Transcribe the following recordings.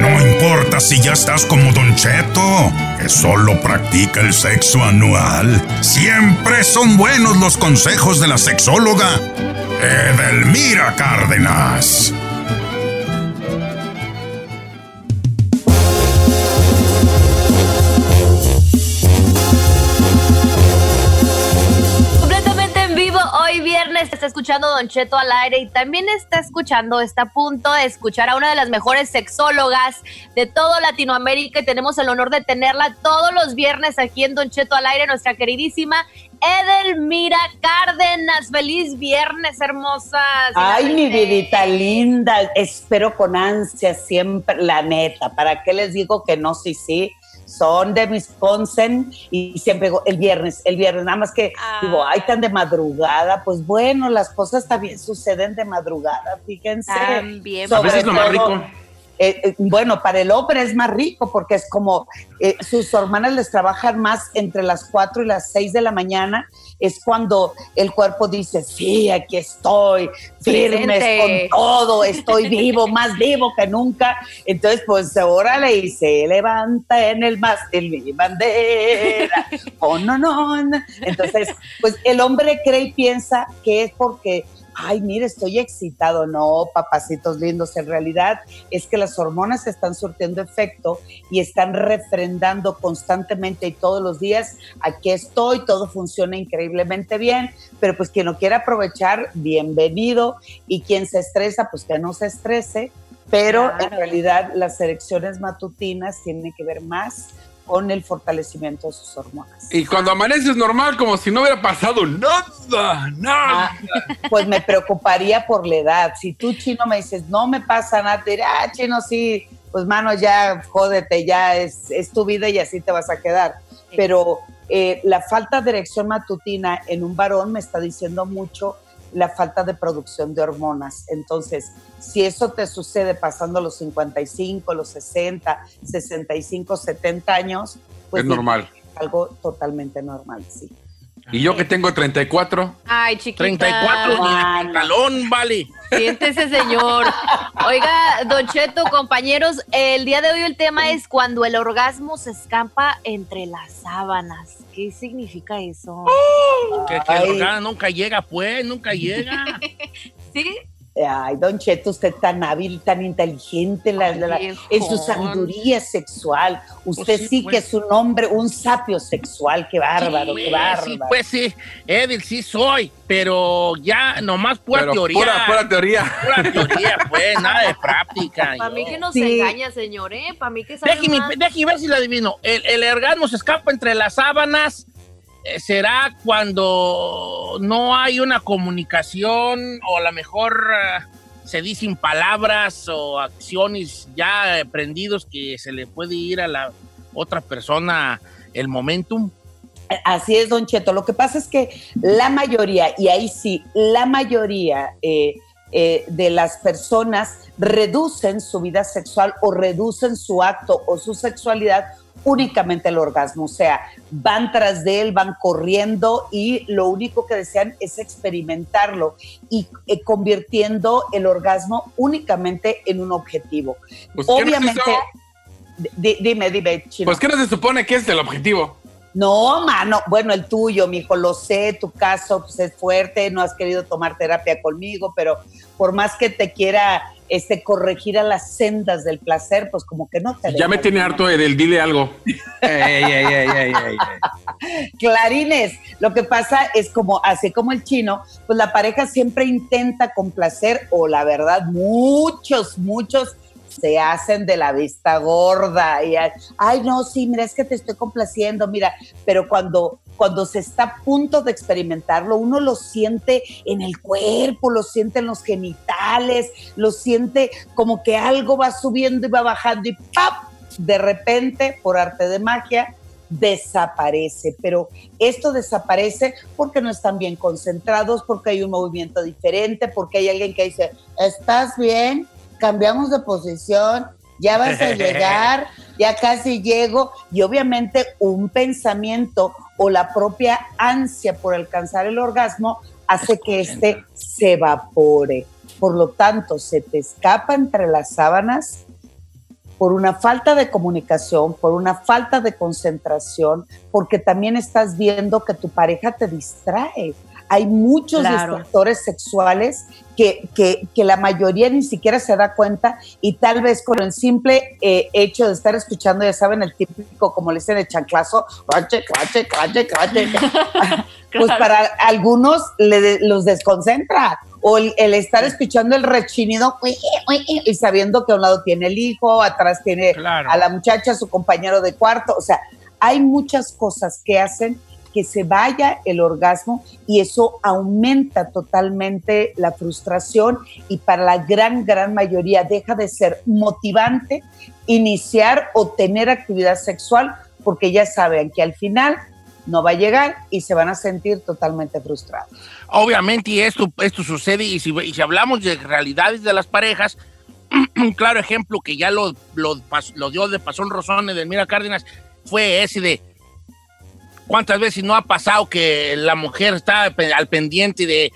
No importa si ya estás como Don Cheto, que solo practica el sexo anual. Siempre son buenos los consejos de la sexóloga Edelmira Cárdenas. Está escuchando Don Cheto al aire y también está escuchando, está a punto de escuchar a una de las mejores sexólogas de todo Latinoamérica y tenemos el honor de tenerla todos los viernes aquí en Don Cheto al aire, nuestra queridísima Edelmira Cárdenas. Feliz viernes, hermosa. Ay, mi vidita linda. Espero con ansia siempre, la neta. ¿Para qué les digo que no? Sí, sí son de Wisconsin y siempre digo, el viernes, el viernes, nada más que digo, ay, tan de madrugada, pues bueno, las cosas también suceden de madrugada, fíjense. También. A veces lo más rico. Eh, eh, bueno, para el hombre es más rico porque es como eh, sus hermanas les trabajan más entre las 4 y las 6 de la mañana, es cuando el cuerpo dice, sí, aquí estoy, firmes con todo, estoy vivo, más vivo que nunca. Entonces, pues órale y se levanta en el mástil mi bandera. Oh, no, no. Entonces, pues el hombre cree y piensa que es porque ay, mire, estoy excitado. No, papacitos lindos, en realidad es que las hormonas están surtiendo efecto y están refrendando constantemente y todos los días, aquí estoy, todo funciona increíblemente bien, pero pues quien no quiere aprovechar, bienvenido, y quien se estresa, pues que no se estrese, pero en realidad las elecciones matutinas tienen que ver más con el fortalecimiento de sus hormonas. Y cuando amaneces normal, como si no hubiera pasado nada, nada. Ah, pues me preocuparía por la edad. Si tú, chino, me dices, no me pasa nada, te diré, ah, chino, sí, pues mano, ya jódete, ya es, es tu vida y así te vas a quedar. Pero eh, la falta de erección matutina en un varón me está diciendo mucho la falta de producción de hormonas. Entonces, si eso te sucede pasando los 55, los 60, 65, 70 años, pues es normal. Es algo totalmente normal, sí. Y yo que tengo 34. Ay, chiquita. 34 ni de pantalón, vale. Siéntese, señor. Oiga, Don Cheto, compañeros, el día de hoy el tema es cuando el orgasmo se escapa entre las sábanas. ¿Qué significa eso? que, que el orgasmo nunca llega, pues, nunca llega. ¿Sí? Ay, Don Cheto, usted tan hábil, tan inteligente en su sabiduría sexual. Usted pues sí, que pues. es un hombre, un sapio sexual. Qué bárbaro, qué bárbaro. Sí, pues sí, Edil, sí soy, pero ya nomás pura teoría. Pura, pura, teoría. Pura teoría, pues, nada de práctica. Para mí que no se engaña, señor, ¿eh? Para mí que Déjeme, déjeme ver si lo adivino. El, el orgasmo se escapa entre las sábanas será cuando no hay una comunicación o a lo mejor eh, se dicen palabras o acciones ya aprendidos que se le puede ir a la otra persona el momentum. Así es, don Cheto. Lo que pasa es que la mayoría, y ahí sí, la mayoría eh, de las personas reducen su vida sexual o reducen su acto o su sexualidad únicamente el orgasmo, o sea, van tras de él, van corriendo y lo único que desean es experimentarlo y eh, convirtiendo el orgasmo únicamente en un objetivo. Pues, Obviamente, dime, dime, Chino. Pues, ¿qué no se supone que es el objetivo? No, mano, bueno, el tuyo, mi hijo, lo sé, tu caso pues, es fuerte, no has querido tomar terapia conmigo, pero por más que te quiera este, corregir a las sendas del placer, pues como que no te... Ya me tiene harto del dile algo. Clarines, lo que pasa es como, así como el chino, pues la pareja siempre intenta complacer, o la verdad, muchos, muchos se hacen de la vista gorda y ay no sí mira es que te estoy complaciendo mira pero cuando cuando se está a punto de experimentarlo, uno lo siente en el cuerpo, lo siente en los genitales, lo siente como que algo va subiendo y va bajando y ¡pap! De repente, por arte de magia, desaparece. Pero esto desaparece porque no están bien concentrados, porque hay un movimiento diferente, porque hay alguien que dice, ¿estás bien? Cambiamos de posición, ya vas a llegar, ya casi llego. Y obviamente un pensamiento o la propia ansia por alcanzar el orgasmo hace que éste se evapore. Por lo tanto, se te escapa entre las sábanas por una falta de comunicación, por una falta de concentración, porque también estás viendo que tu pareja te distrae. Hay muchos distractores sexuales que, que, que, la mayoría ni siquiera se da cuenta y tal vez con el simple eh, hecho de estar escuchando, ya saben, el típico, como le dicen, el chanclazo, pues para algunos los desconcentra. O el, estar escuchando el rechinido y sabiendo que a un lado tiene el hijo, atrás tiene a la muchacha, su compañero de cuarto. O sea, hay muchas cosas que hacen que se vaya el orgasmo y eso aumenta totalmente la frustración y para la gran, gran mayoría deja de ser motivante iniciar o tener actividad sexual porque ya saben que al final no va a llegar y se van a sentir totalmente frustrados. Obviamente esto, esto sucede y si, si hablamos de realidades de las parejas, un claro ejemplo que ya lo, lo, lo dio de Pasón Rosón de Mira Cárdenas fue ese de ¿Cuántas veces no ha pasado que la mujer está al pendiente de,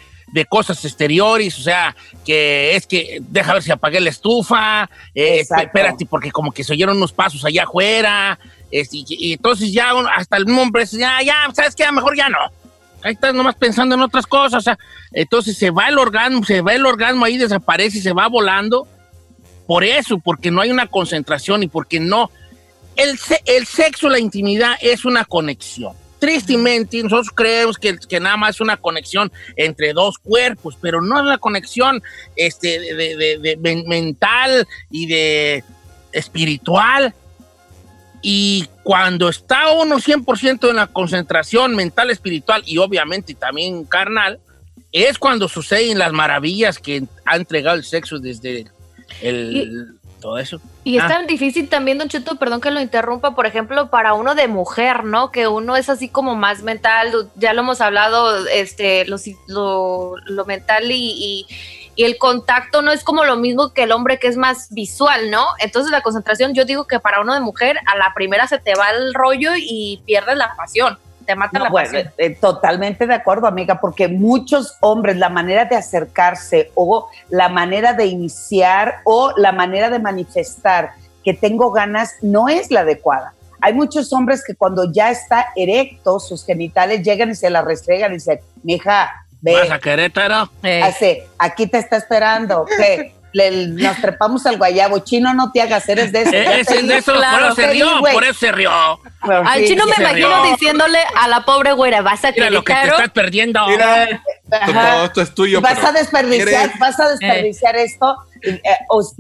cosas exteriores? O sea, que es que deja ver si apagué la estufa, eh, espérate, porque como que se oyeron unos pasos allá afuera, y, entonces ya hasta el hombre ya, ya, ¿sabes qué? A mejor ya no. Ahí estás nomás pensando en otras cosas. O sea, entonces se va el orgasmo, se va el orgasmo ahí, desaparece y se va volando. Por eso, porque no hay una concentración y porque no. El, el sexo, la intimidad es una conexión. Tristemente, nosotros creemos que, que, nada más es una conexión entre dos cuerpos, pero no es una conexión este, de, mental y de espiritual. Y cuando está uno 100% en la concentración mental, espiritual y obviamente también carnal, es cuando suceden las maravillas que ha entregado el sexo desde el todo eso. Y es ah. tan difícil también, Don Cheto, perdón que lo interrumpa, por ejemplo, para uno de mujer, ¿no? Que uno es así como más mental, ya lo hemos hablado, este, lo, lo, mental y, y, el contacto no es como lo mismo que el hombre que es más visual, ¿no? Entonces la concentración, yo digo que para uno de mujer, a la primera se te va el rollo y pierdes la pasión te mata la bueno, eh, totalmente de acuerdo, amiga, porque muchos hombres, la manera de acercarse o la manera de iniciar o la manera de manifestar que tengo ganas no es la adecuada. Hay muchos hombres que cuando ya está erecto, sus genitales llegan y se la restregan y dicen, mija, ve. ¿Vas a Querétaro? Hace, aquí te está esperando. ¿Qué? nos trepamos al guayabo. Chino, no te hagas, eres de eso. Eh, es de eso, por eso se rió, por eso se rió. Al chino me imagino diciéndole a la pobre güera, vas a Mira lo que te estás perdiendo. Mira, todo esto es tuyo. Vas a desperdiciar, vas a desperdiciar esto eh,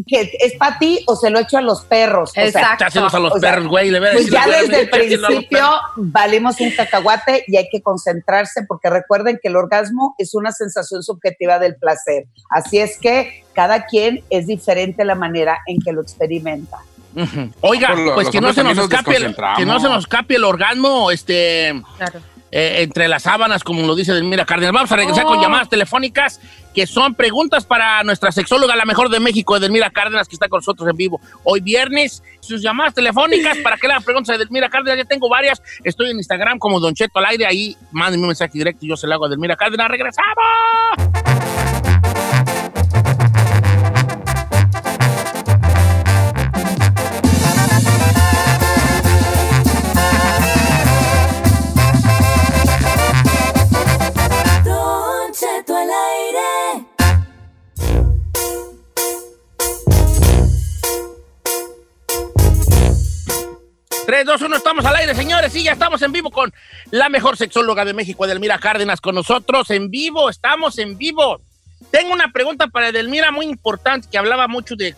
que es para ti o se lo echo a los perros. Exacto. a los perros, güey. Pues ya desde el principio valimos un cacahuate y hay que concentrarse porque recuerden que el orgasmo es una sensación subjetiva del placer. Así es que cada quien es diferente la manera en que lo experimenta. Oiga, pues que no, se nos escape el, que no se nos escape el orgasmo, este... Claro eh, entre las sábanas, como lo dice Delmira Cárdenas. Vamos a regresar con oh. llamadas telefónicas que son preguntas para nuestra sexóloga, la mejor de México, Edelmira Cárdenas, que está con nosotros en vivo hoy viernes. Sus llamadas telefónicas para que le hagan preguntas a Edelmira Cárdenas, ya tengo varias. Estoy en Instagram como Don Cheto al aire, ahí mándenme un mensaje directo y yo se lo hago a Edelmira Cárdenas. ¡Regresamos! 3, 2, 1, estamos al aire, señores. Sí, ya estamos en vivo con la mejor sexóloga de México, Edelmira Cárdenas, con nosotros en vivo. Estamos en vivo. Tengo una pregunta para Edelmira muy importante, que hablaba mucho de,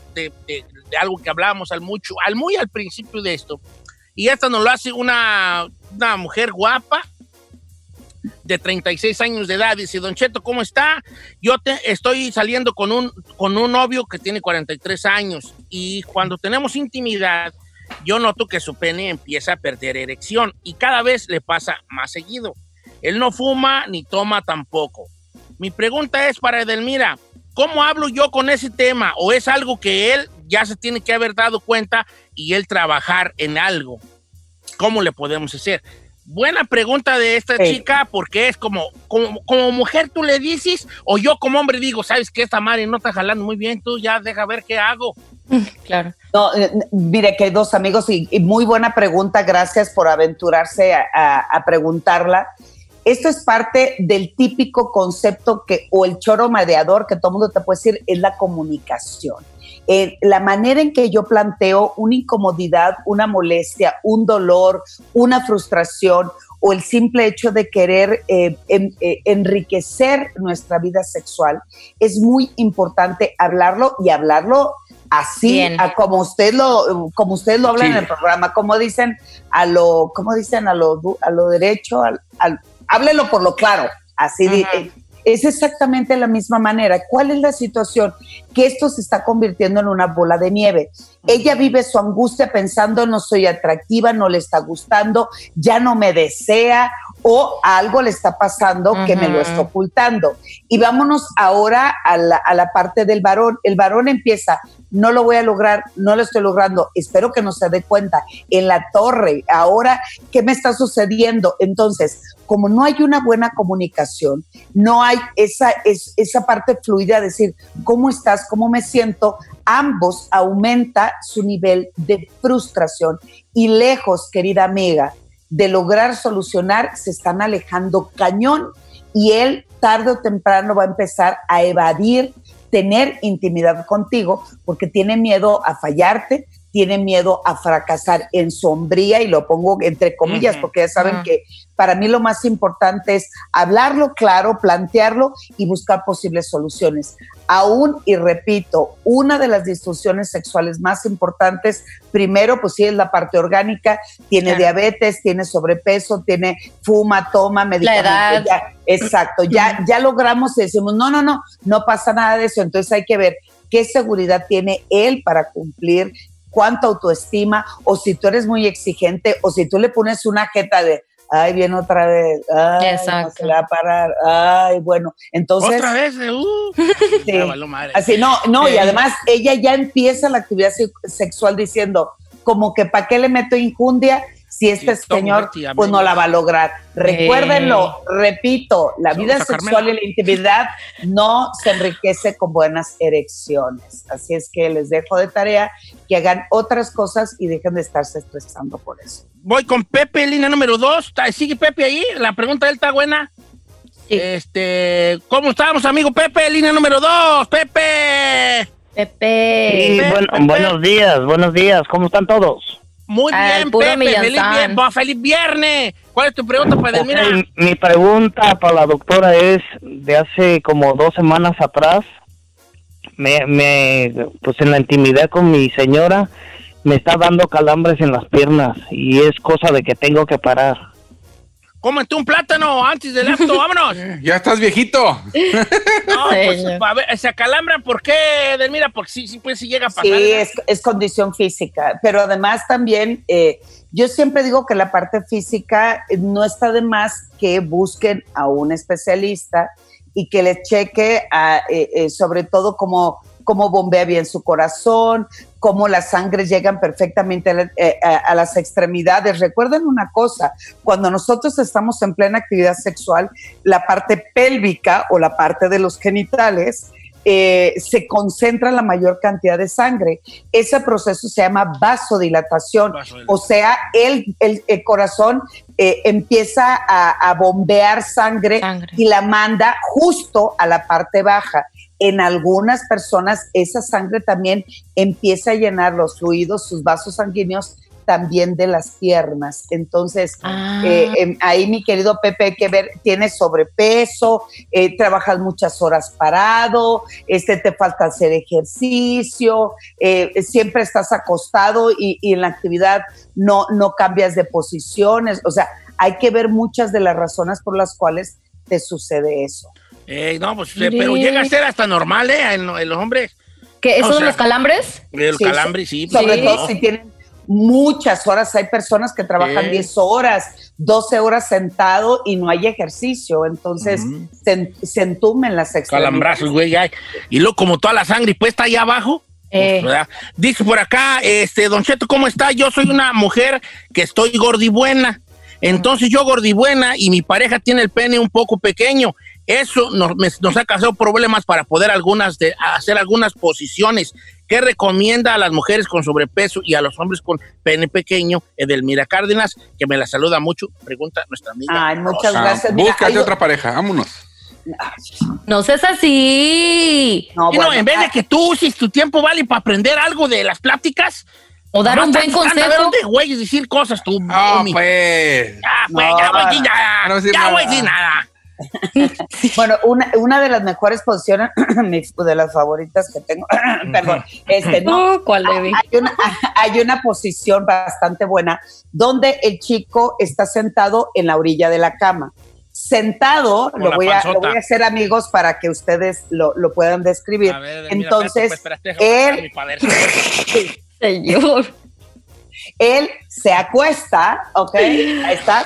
algo que hablábamos al mucho, al muy al principio de esto. Y esta nos lo hace una, una mujer guapa, de 36 años de edad. Dice, Don Cheto, ¿cómo está? Yo te, estoy saliendo con un, con un novio que tiene 43 años y cuando tenemos intimidad, yo noto que su pene empieza a perder erección y cada vez le pasa más seguido. Él no fuma ni toma tampoco. Mi pregunta es para Edelmira, ¿cómo hablo yo con ese tema? ¿O es algo que él ya se tiene que haber dado cuenta y él trabajar en algo? ¿Cómo le podemos hacer? Buena pregunta de esta Sí. chica, porque es como, como, como mujer tú le dices, o yo como hombre digo, sabes que esta madre no está jalando muy bien, tú ya deja ver qué hago. Claro. No, eh, mire, queridos amigos, y, y muy buena pregunta, gracias por aventurarse a, a- a preguntarla. Esto es parte del típico concepto que, o el choro mareador que todo el mundo te puede decir, es la comunicación. Eh, la manera en que yo planteo una incomodidad, una molestia, un dolor, una frustración o el simple hecho de querer eh, en- eh, enriquecer nuestra vida sexual, es muy importante hablarlo y hablarlo así, Bien. a como usted lo, como usted lo habla Sí. en el programa, como dicen a lo, como dicen a lo, a lo derecho, al, al- háblelo por lo claro, así Ajá. Es exactamente la misma manera. ¿Cuál es la situación? Que esto se está convirtiendo en una bola de nieve. Ella vive su angustia pensando no soy atractiva, no le está gustando, ya no me desea o algo le está pasando que me lo está ocultando. Y vámonos ahora a la, a la parte del varón. El varón empieza, no lo voy a lograr, no lo estoy logrando, espero que no se dé cuenta. En la torre, ahora, ¿qué me está sucediendo? Entonces, como no hay una buena comunicación, no hay esa, es, esa parte fluida, decir, ¿cómo estás? ¿Cómo me siento? Ambos aumenta su nivel de frustración y lejos, querida amiga, de lograr solucionar, se están alejando cañón y él tarde o temprano va a empezar a evadir tener intimidad contigo porque tiene miedo a fallarte, tiene miedo a fracasar en sombría y lo pongo entre comillas porque ya saben que para mí lo más importante es hablarlo claro, plantearlo y buscar posibles soluciones. Aún, y repito, una de las disfunciones sexuales más importantes, primero, pues sí es la parte orgánica, tiene Claro. diabetes, tiene sobrepeso, tiene fuma, toma, medicamentos. ya- exacto, ya, ya logramos y decimos, no, no, no, no pasa nada de eso. Entonces hay que ver qué seguridad tiene él para cumplir, cuánta autoestima, o si tú eres muy exigente, o si tú le pones una jeta de, ay, viene otra vez, ay, no Exacto. se le va a parar, ay, bueno, entonces, Otra vez, eh, uh, sí. madre. Así, no, no, y además ella ya empieza la actividad se- sexual diciendo, como que ¿para qué le meto injundia si este Sí, señor pues no la va a lograr? Recuérdenlo, repito, la vida Carmela. sexual y la intimidad no se enriquece con buenas erecciones. Así es que les dejo de tarea que hagan otras cosas y dejen de estarse estresando por eso. Voy con Pepe, línea número dos. ¿Sigue Pepe ahí? La pregunta de él está buena. Sí. Este, ¿cómo estamos, amigo Pepe? Línea número dos, Pepe. Pepe. Sí, Pepe, buen- Pepe. buenos días, buenos días, ¿cómo están todos? Muy Al bien, puro Pepe. Feliz, bien- va, feliz viernes. ¿Cuál es tu pregunta para Edelmira? Ok, mi pregunta para la doctora es, de hace como dos semanas atrás, me, me, pues en la intimidad con mi señora, me está dando calambres en las piernas y es cosa de que tengo que parar. Cómete un plátano antes del acto, vámonos. Ya estás viejito. No, pues, a ver, se acalambran, ¿por qué, Edelmira? Porque sí, sí, pues sí llega a pasar. Sí, es, es condición física, pero además también, eh, yo siempre digo que la parte física eh, no está de más que busquen a un especialista y que les cheque a, eh, eh, sobre todo cómo, cómo bombea bien su corazón, cómo las sangres llegan perfectamente a, la- eh, a- a las extremidades. Recuerden una cosa, cuando nosotros estamos en plena actividad sexual, la parte pélvica o la parte de los genitales eh, se concentra la mayor cantidad de sangre. Ese proceso se llama vasodilatación. O sea, el, el- el corazón eh, empieza a, a bombear sangre, Sangre. y la manda justo a la parte baja. En algunas personas esa sangre también empieza a llenar los fluidos, sus vasos sanguíneos también de las piernas. Entonces, Ah. eh, em, ahí mi querido Pepe, hay que ver, tienes sobrepeso, eh, trabajas muchas horas parado, este, te falta hacer ejercicio, eh, siempre estás acostado y, y en la actividad no, no cambias de posiciones. O sea, hay que ver muchas de las razones por las cuales te sucede eso. Eh, no, pues, Mire. pero llega a ser hasta normal, ¿eh? En, en los hombres. ¿Qué, ¿Eso O de los calambres? El Sí, calambre, sí. Sobre Sí. todo si tienen muchas horas, hay personas que trabajan Sí. 10 horas, 12 horas sentado y no hay ejercicio, entonces se, se entumen las extremidades. Calambrazos, güey. ay. Y luego, como toda la sangre puesta ahí abajo. Eh. pues. Dice por acá, este, Don Cheto, ¿cómo está? Yo soy una mujer que estoy gordibuena. Entonces yo gordibuena y mi pareja tiene el pene un poco pequeño. Eso nos, me- nos ha causado problemas para poder algunas de, hacer algunas posiciones. ¿Qué recomienda a las mujeres con sobrepeso y a los hombres con pene pequeño? Edelmira Cárdenas, que me la saluda mucho, pregunta nuestra amiga. Ay, muchas Ah, gracias. Mira, búscate otra pareja, vámonos. No seas así. No, no, bueno, en vez de ah, que tú uses tu tiempo vale para aprender algo de las pláticas, O dar un buen A consejo. dónde güeyes decir cosas tú, Ah, Omi. pues. Ya, No, ya voy a decir nada. Bueno, una, una de las mejores posiciones, de las favoritas que tengo, perdón, este, no, No, ¿cuál bebé? hay una, hay una posición bastante buena donde el chico está sentado en la orilla de la cama. Sentado, lo voy, a, lo voy a hacer amigos para que ustedes lo, lo puedan describir. Ver, Entonces, pues, espérate, déjame él- sacar mi padre. Señor. Él se acuesta, ¿ok? Ahí está.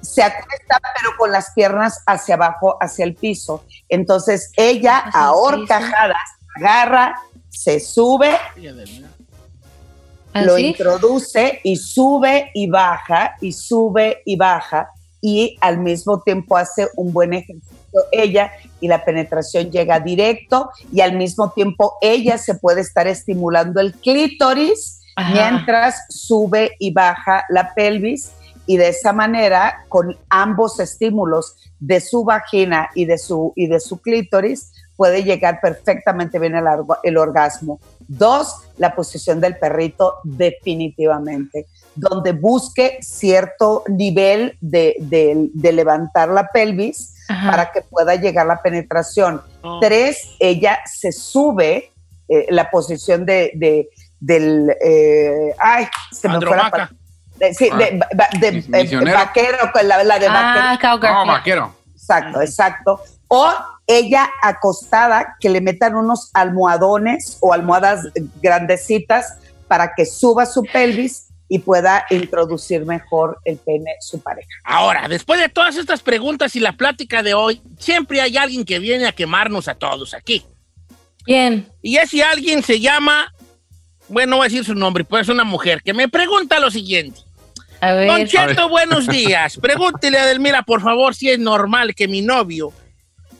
Se acuesta pero con las piernas hacia abajo, hacia el piso. Entonces ella Hacia a el horcajadas agarra, se sube, lo ¿Así? introduce y sube y baja y sube y baja y al mismo tiempo hace un buen ejercicio ella y la penetración llega directo y al mismo tiempo ella se puede estar estimulando el clítoris Ajá. mientras sube y baja la pelvis y de esa manera con ambos estímulos de su vagina y de su y de su clítoris puede llegar perfectamente bien el, el orgasmo. Dos, la posición del perrito definitivamente, donde busque cierto nivel de, de- de levantar la pelvis Ajá. para que pueda llegar la penetración. Oh. Tres, ella se sube, eh, la posición de, de- del, eh, ay, se me fue la de- sí, de, Mis- eh, vaquero, con la, la de vaquero. Ah, cowgirl. No, vaquero. Exacto, exacto. O ella acostada, que le metan unos almohadones o almohadas grandecitas para que suba su pelvis y pueda introducir mejor el pene su pareja. Ahora, después de todas estas preguntas y la plática de hoy, siempre hay alguien que viene a quemarnos a todos aquí. Bien. Y ese alguien se llama, bueno, no voy a decir su nombre, pues es una mujer que me pregunta lo siguiente. A ver. Don Cheto, buenos días. Pregúntele a Delmira, por favor, si es normal que mi novio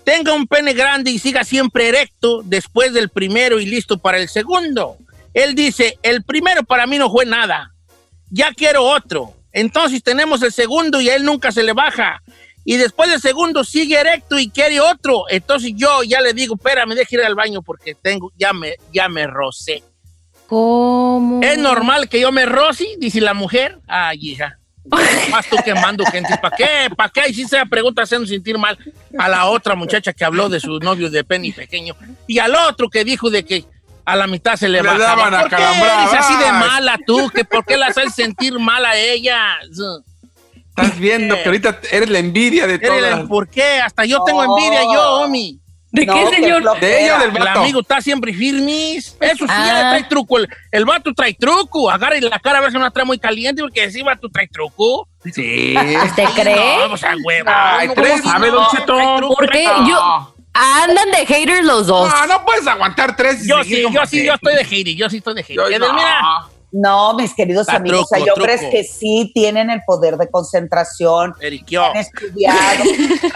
tenga un pene grande y siga siempre erecto después del primero y listo para el segundo. Él dice, el primero para mí no fue nada. Ya quiero otro. Entonces tenemos el segundo y a él nunca se le baja. Y después del segundo sigue erecto y quiere otro. Entonces yo ya le digo, espérame, deja ir al baño porque tengo, ya me, ya me rocé. ¿Cómo? ¿Es normal que yo me roci? Dice la mujer. Ay, hija. Más tú quemando gente. ¿Para qué? ¿Para qué? Y si se pregunta haciendo sentir mal a la otra muchacha que habló de su novio de Penny pequeño. Y al otro que dijo de que a la mitad se le, Le bajaba. daban ¿Por qué eres así de mala tú? ¿Que ¿Por qué la haces sentir mal a ella? Estás viendo que ahorita eres la envidia de todas. ¿Por qué? Hasta yo tengo envidia yo, Omi. ¿De No, qué, señor? De ella o del El vato. amigo está siempre firmis. Eso sí, Ah. trae truco. El, el vato trae truco. Agarra la cara a ver si no la trae muy caliente porque sí, vato trae truco. Sí. ¿Usted cree? No, pues a huevo. Ay, No, tres, ¿cómo sabe, no? don Cheto. Trae truco, ¿Por qué? trae truco. Yo- Andan de haters los dos. No, no puedes aguantar tres. Yo sí, yo sí, yo estoy de hater. Yo sí estoy de hater. Yo- Edelmira, no. Mis queridos amigos, truco, hay hombres truco. que sí tienen el poder de concentración, Eriquio. han estudiado,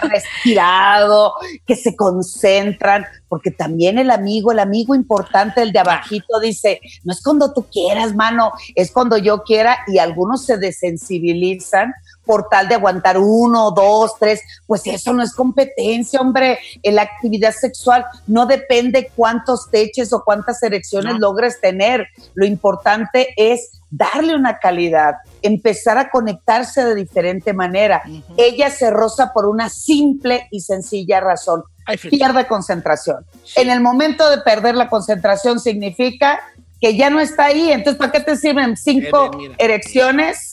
han respirado, que se concentran, porque también el amigo, el amigo importante, el de abajito, dice, no es cuando tú quieras, mano, es cuando yo quiera, y algunos se desensibilizan por tal de aguantar uno, dos, tres, pues eso no es competencia, hombre. En la actividad sexual no depende cuántos teches o cuántas erecciones No. logres tener. Lo importante es darle una calidad, empezar a conectarse de diferente manera. Ella se roza por una simple y sencilla razón. Ay. Pierde concentración. En el momento de perder la concentración significa que ya no está ahí. Entonces, ¿para qué te sirven cinco erecciones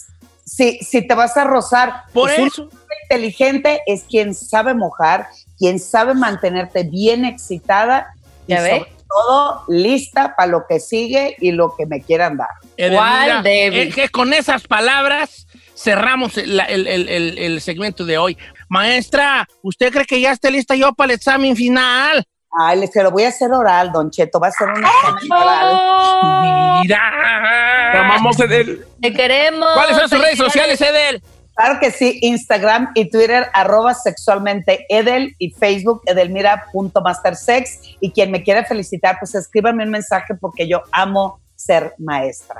si, si te vas a rozar? Por Pues un eso. inteligente es quien sabe mojar, quien sabe mantenerte bien excitada y sobre todo lista para lo que sigue y lo que me quieran dar. ¿Cuál, es que con esas palabras cerramos el, el- el- el- el segmento de hoy. Maestra, ¿usted cree que ya esté lista yo para el examen final? Ay, les- se lo voy a hacer oral, Don Cheto, va a ser un examen oral. Mira. Te amamos, Edel. Te queremos. ¿Cuáles son sus redes sociales, Edel? Claro que sí, Instagram y Twitter, arroba sexualmente Edel y Facebook edelmira.mastersex. Y quien me quiera felicitar, pues escríbame un mensaje porque yo amo ser maestra.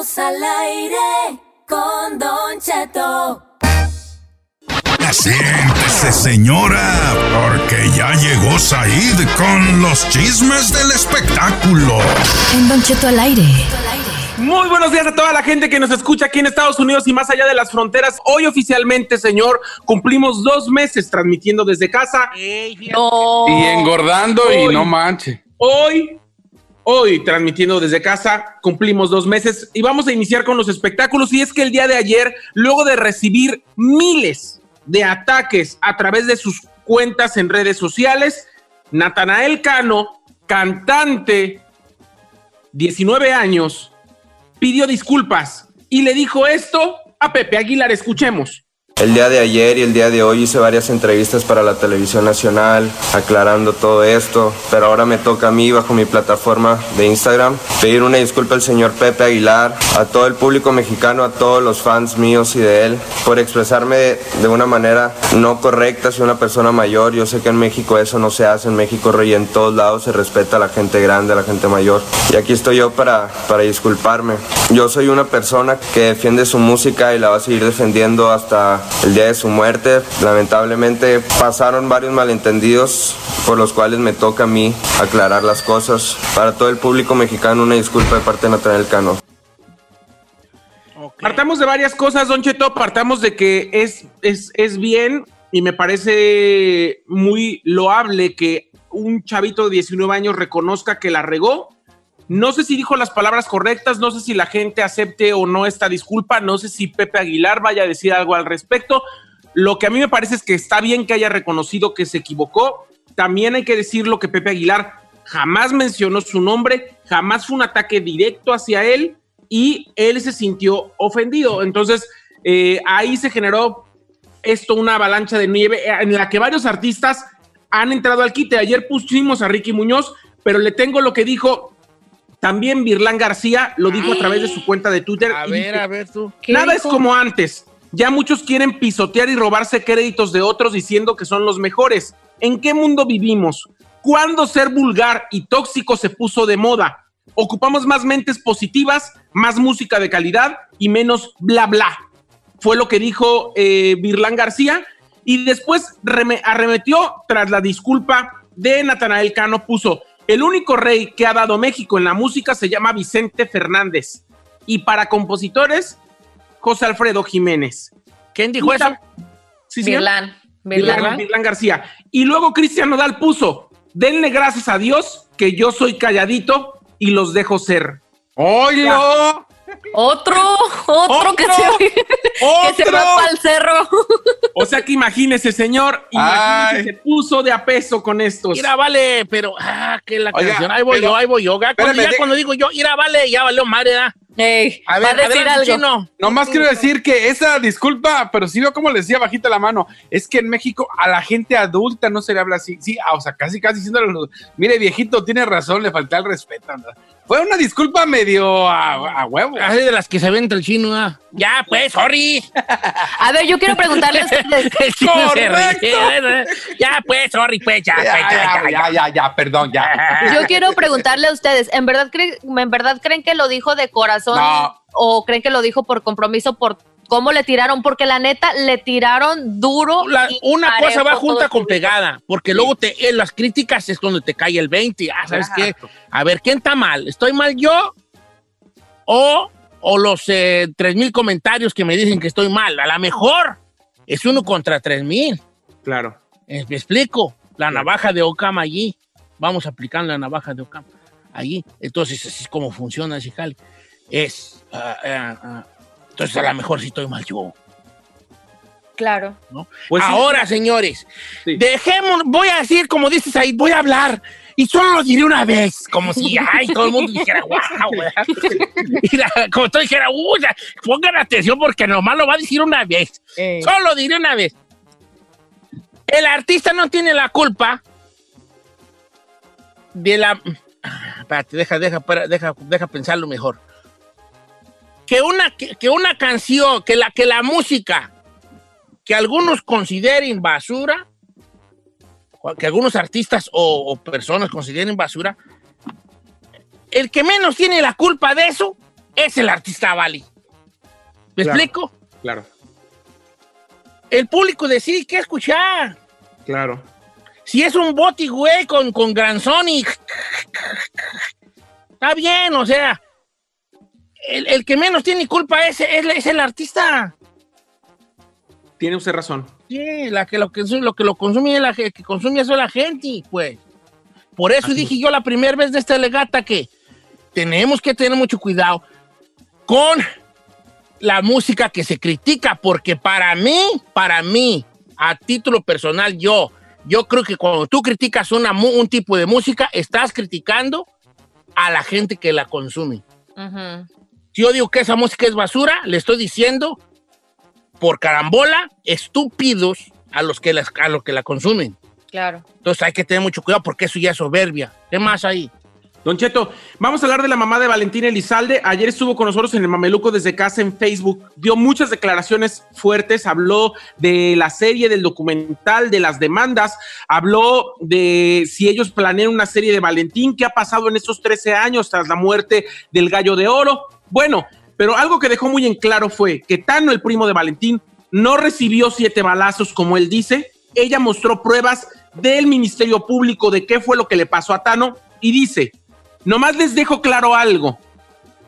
Estamos al aire con Don Cheto. Siéntese, señora, porque ya llegó Said con los chismes del espectáculo. En Don Cheto al aire. Muy buenos días a toda la gente que nos escucha aquí en Estados Unidos y más allá de las fronteras. Hoy oficialmente, señor, cumplimos dos meses transmitiendo desde casa. No. Y engordando y no manche. Hoy, hoy transmitiendo desde casa, cumplimos dos meses y vamos a iniciar con los espectáculos. Y es que el día de ayer, luego de recibir miles de ataques a través de sus cuentas en redes sociales, Natanael Cano, cantante, 19 años, pidió disculpas y le dijo esto a Pepe Aguilar. Escuchemos. El día de ayer y el día de hoy hice varias entrevistas para la televisión nacional aclarando todo esto, pero ahora me toca a mí bajo mi plataforma de Instagram pedir una disculpa al señor Pepe Aguilar, a todo el público mexicano, a todos los fans míos y de él por expresarme de, una manera no correcta hacia una persona mayor. Yo sé que en México eso no se hace, en México y en todos lados se respeta a la gente grande, a la gente mayor. Y aquí estoy yo para, para disculparme. Yo soy una persona que defiende su música y la va a seguir defendiendo hasta el día de su muerte. Lamentablemente pasaron varios malentendidos por los cuales me toca a mí aclarar las cosas. Para todo el público mexicano una disculpa de parte de Natanael Cano. Partamos de varias cosas, Don Cheto. Partamos de que es, es, es bien y me parece muy loable que un chavito de 19 años reconozca que la regó. No sé si dijo las palabras correctas, no sé si la gente acepte o no esta disculpa, no sé si Pepe Aguilar vaya a decir algo al respecto. Lo que a mí me parece es que está bien que haya reconocido que se equivocó. También hay que decir lo que Pepe Aguilar jamás mencionó su nombre, jamás fue un ataque directo hacia él y él se sintió ofendido. Entonces, eh, ahí se generó esto, una avalancha de nieve eh, en la que varios artistas han entrado al quite. Ayer pusimos a Ricky Muñoz, pero le tengo lo que dijo también Virlán García, lo dijo a través de su cuenta de Twitter. A y ver, a ver tú. Nada es como antes. Ya muchos quieren pisotear y robarse créditos de otros diciendo que son los mejores. ¿En qué mundo vivimos? ¿Cuándo ser vulgar y tóxico se puso de moda? Ocupamos más mentes positivas, más música de calidad y menos bla bla. Fue lo que dijo eh, Virlán García y después reme- arremetió tras la disculpa de Natanael Cano. Puso, el único rey que ha dado México en la música se llama Vicente Fernández. Y para compositores, José Alfredo Jiménez. ¿Quién dijo eso? Sí, señor. Virlán. Virlán, Virlán. Virlán García. Y luego Cristian Nodal puso, denle gracias a Dios que yo soy calladito y los dejo ser. ¡Oilo! Otro, otro, que Otro. se, que se va para el cerro. O sea que imagínese, señor, imagínese, Ay. se puso de a peso con estos. Mira, vale, pero, ah, que la Oiga, canción. Ahí voy pero- yo, ahí voy yo. Ya cuando, espérame, ya de- cuando digo yo, mira, vale, ya valió madre, ¿verdad? A ver, a decir algo. chino. Nomás quiero decir que esa disculpa, pero sí veo como le decía bajita la mano, es que en México a la gente adulta no se le habla así. Sí, ah, o sea, casi casi diciéndole, a los- mire viejito, tiene razón, le falta el respeto. ¿no? Fue una disculpa medio a, a huevo. Así de las que se ven entre el chino, ¿ah? Ya, pues, sorry. A ver, yo quiero preguntarle a ustedes. El chino se Correcto. ríe. Ya, pues, sorry, pues, ya, Ya, pues, ya, ya, ya, ya, ya, ya, perdón, ya. Yo quiero preguntarle a ustedes, ¿en verdad, creen, ¿en verdad creen que lo dijo de corazón No. o creen que lo dijo por compromiso, por cómo le tiraron? Porque la neta, le tiraron duro. La- una cosa va junta con pegada, porque luego te, en las críticas es cuando te cae el 20. Ah, ¿sabes qué? A ver, ¿quién está mal? ¿Estoy mal yo? ¿O, o los eh, 3 mil comentarios que me dicen que estoy mal? A lo mejor es uno contra 3 mil. Claro. Eh, me explico. La navaja de Ocam allí. Vamos aplicando la navaja de Ocam allí. Entonces, así es como funciona ese jale. Es. ah, ah, ah. Entonces, a lo mejor sí estoy mal yo. Claro. Pues sí. Ahora, señores, Sí. dejemos, voy a decir, como dices ahí, voy a hablar Y solo lo diré una vez, como si, ay, todo el mundo dijera, wow, como tú dijera, uy, pongan atención porque nomás lo va a decir una vez. Ey. Solo lo diré una vez. El artista no tiene la culpa de la... Espérate, deja, deja, deja, deja pensarlo mejor. Que una, que, que una canción, que la, que la música, que algunos consideren basura, que algunos artistas o, o personas consideren basura, el que menos tiene la culpa de eso es el artista Bali. ¿Me Claro. explico? Claro, El público decide qué escuchar. claro. Si es un boti, güey, con, con Gran Sonic. Está bien, o sea. El, el que menos tiene culpa es, es, es el artista. Tiene usted razón. Sí, la que lo que, lo que lo consume es la que consume eso es la gente, pues. Por eso dije yo la primera vez de esta legata que tenemos que tener mucho cuidado con la música que se critica, porque para mí, para mí, a título personal, yo, yo creo que cuando tú criticas una, un tipo de música, estás criticando a la gente que la consume. Ujú. Si yo digo que esa música es basura, le estoy diciendo por carambola estúpidos a los que la, a los que la consumen. Claro. Entonces hay que tener mucho cuidado porque eso ya es soberbia. ¿Qué más hay? Don Cheto, vamos a hablar de la mamá de Valentín Elizalde. Ayer estuvo con nosotros en el Mameluco desde casa en Facebook. Dio muchas declaraciones fuertes. Habló de la serie, del documental, de las demandas. Habló de si ellos planean una serie de Valentín. ¿Qué ha pasado en estos 13 años tras la muerte del gallo de oro? Bueno, pero algo que dejó muy en claro fue que Tano, el primo de Valentín, no recibió siete balazos como él dice. Ella mostró pruebas del Ministerio Público de qué fue lo que le pasó a Tano y dice, nomás les dejo claro algo.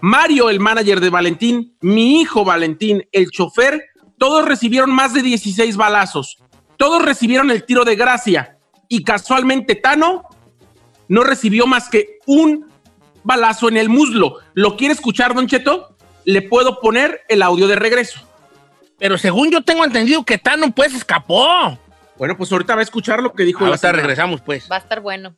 Mario, el manager de Valentín, mi hijo Valentín, el chofer, todos recibieron más de 16 balazos. Todos recibieron el tiro de gracia. Y casualmente Tano no recibió más que un balazo en el muslo. ¿Lo quiere escuchar, Don Cheto? Le puedo poner el audio de regreso. Pero según yo tengo entendido que Tano pues escapó. Bueno, pues ahorita va a escuchar lo que dijo la Ahorita regresamos pues. Va a estar bueno.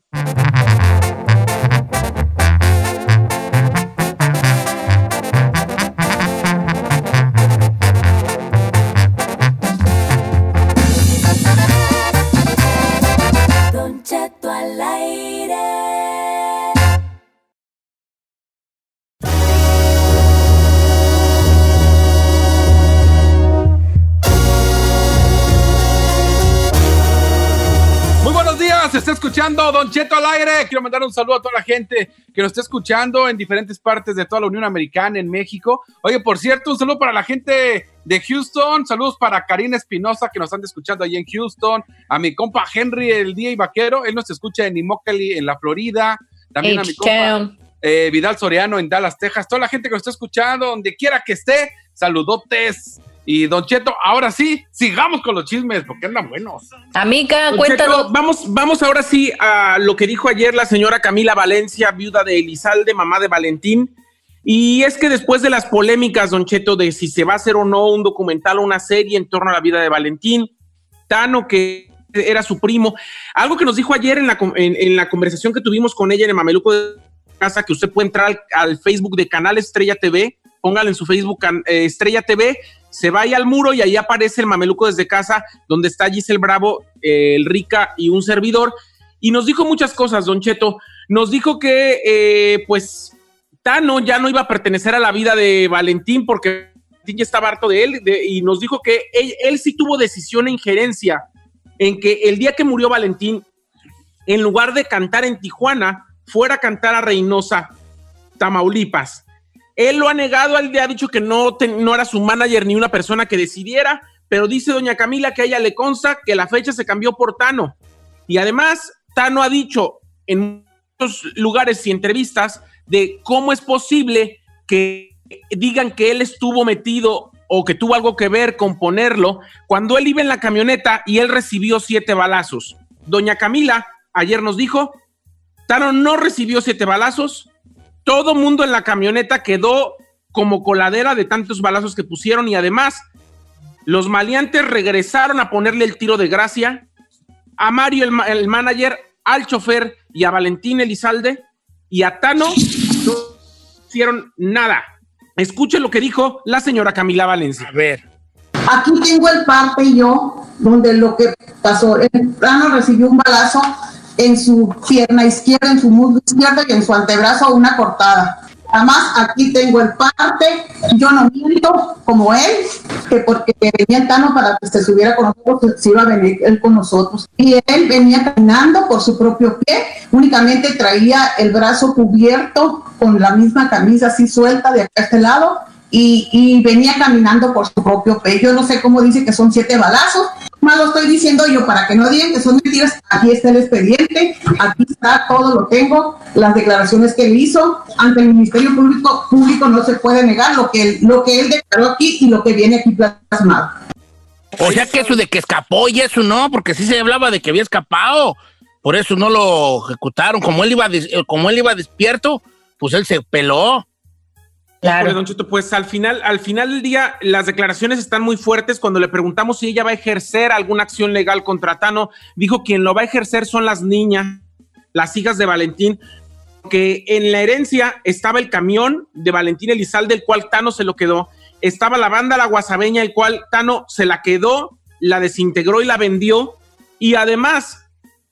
Se está escuchando Don Cheto al aire. Quiero mandar un saludo a toda la gente que nos está escuchando en diferentes partes de toda la Unión Americana, en México. Oye, por cierto, un saludo para la gente de Houston. Saludos para Karina Espinosa que nos están escuchando ahí en Houston. A mi compa Henry, el día y vaquero. Él nos escucha en Immokalee, en la Florida. También a mi compa eh, Vidal Soriano en Dallas, Texas. Toda la gente que nos está escuchando, donde quiera que esté, saludotes. Y Don Cheto, ahora sí, sigamos con los chismes porque andan buenos. Amiga, Don cuéntanos. Cheto, vamos, vamos ahora sí a lo que dijo ayer la señora Camila Valencia, viuda de Elizalde, mamá de Valentín. Y es que después de las polémicas, Don Cheto, de si se va a hacer o no un documental o una serie en torno a la vida de Valentín, Tano, que era su primo, algo que nos dijo ayer en la, en, en la conversación que tuvimos con ella en el Mameluco de Casa, que usted puede entrar al, al Facebook de Canal Estrella TV, póngale en su Facebook eh, Estrella TV, se va ahí al muro y ahí aparece el Mameluco desde casa, donde está Giselle Bravo, eh, el Rica y un servidor. Y nos dijo muchas cosas, Don Cheto. Nos dijo que, eh, pues, Tano ya no iba a pertenecer a la vida de Valentín porque Valentín ya estaba harto de él y nos dijo que él, él sí tuvo decisión e injerencia en que el día que murió Valentín, en lugar de cantar en Tijuana, fuera a cantar a Reynosa, Tamaulipas. Él lo ha negado, ha dicho que no, no era su manager ni una persona que decidiera, pero dice doña Camila que a ella le consta que la fecha se cambió por Tano. Y además, Tano ha dicho en muchos lugares y entrevistas de cómo es posible que digan que él estuvo metido o que tuvo algo que ver con ponerlo cuando él iba en la camioneta y él recibió siete balazos. Doña Camila ayer nos dijo, Tano no recibió siete balazos, todo mundo en la camioneta quedó como coladera de tantos balazos que pusieron y además los maleantes regresaron a ponerle el tiro de gracia. A Mario, el, ma- el manager, al chofer y a Valentín Elizalde y a Tano no hicieron nada. Escuchen lo que dijo la señora Camila Valencia. A ver. Aquí tengo el parte yo, donde lo que pasó, el plano recibió un balazo en su pierna izquierda, en su muslo izquierdo y en su antebrazo una cortada. Además, aquí tengo el parte, yo no miento como él, que porque venía el Tano para que se subiera con nosotros, se iba a venir él con nosotros. Y él venía caminando por su propio pie, únicamente traía el brazo cubierto con la misma camisa así suelta de acá a este lado y, venía caminando por su propio pie. Yo no sé cómo dice que son siete balazos, más lo estoy diciendo yo para que no digan que son mentiras. Aquí está el expediente, aquí está todo lo tengo, las declaraciones que él hizo ante el Ministerio Público, público no se puede negar lo que él, lo que él declaró aquí y lo que viene aquí plasmado. O sea que eso de que escapó y eso no, porque sí se hablaba de que había escapado. Por eso no lo ejecutaron. Como él iba, eh, como él iba despierto, pues él se peló. Híjole, Don Cheto, pues al final, al final del día, las declaraciones están muy fuertes. Cuando le preguntamos si ella va a ejercer alguna acción legal contra Tano, dijo quien lo va a ejercer son las niñas, las hijas de Valentín, que en la herencia estaba el camión de Valentín Elizalde, el cual Tano se lo quedó. Estaba la banda La Guasabeña, el cual Tano se la quedó, la desintegró y la vendió. Y además,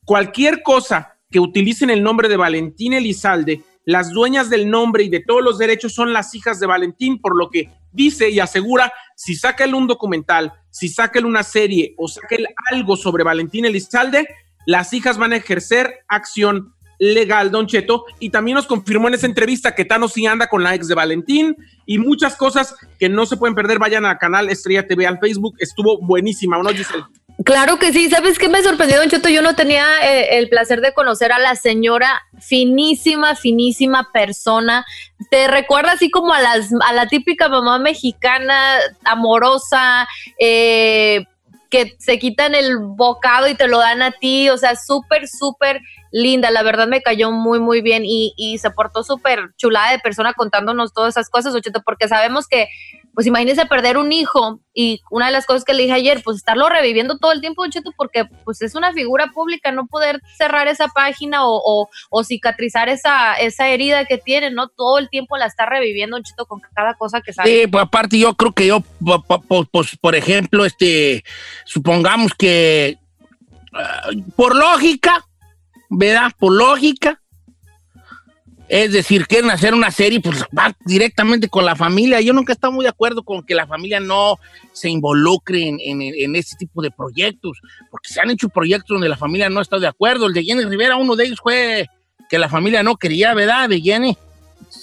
cualquier cosa que utilicen el nombre de Valentín Elizalde, las dueñas del nombre y de todos los derechos son las hijas de Valentín, por lo que dice y asegura, si saca él un documental, si saca él una serie o saca él algo sobre Valentín Elizalde, las hijas van a ejercer acción legal, Don Cheto, y también nos confirmó en esa entrevista que Tano sí anda con la ex de Valentín y muchas cosas que no se pueden perder, vayan al canal Estrella TV, al Facebook, estuvo buenísima, ¿o no, Giselle? Claro que sí, ¿sabes qué me sorprendió, Don Cheto? Yo no tenía eh, el placer de conocer a la señora, finísima, finísima persona. Te recuerda así como a, las, a la típica mamá mexicana, amorosa, eh, que se quitan el bocado y te lo dan a ti, o sea, súper, súper linda, la verdad me cayó muy, muy bien y, y se portó súper chulada de persona contándonos todas esas cosas, Don Cheto, porque sabemos que pues imagínese perder un hijo y una de las cosas que le dije ayer, pues estarlo reviviendo todo el tiempo, Don Cheto, porque pues es una figura pública, no poder cerrar esa página o, o, cicatrizar esa, esa herida que tiene, ¿no? Todo el tiempo la está reviviendo, Don Cheto, con cada cosa que sale. Sí, pues aparte yo creo que yo, pues, por ejemplo, este, supongamos que ah, por lógica, ¿verdad? Por lógica, es decir, quieren hacer una serie, pues va directamente con la familia. Yo nunca he estado muy de acuerdo con que la familia no se involucre en, en, en este tipo de proyectos, porque se han hecho proyectos donde la familia no está de acuerdo. El de Jenny Rivera, uno de ellos fue que la familia no quería, ¿verdad? De Jenny.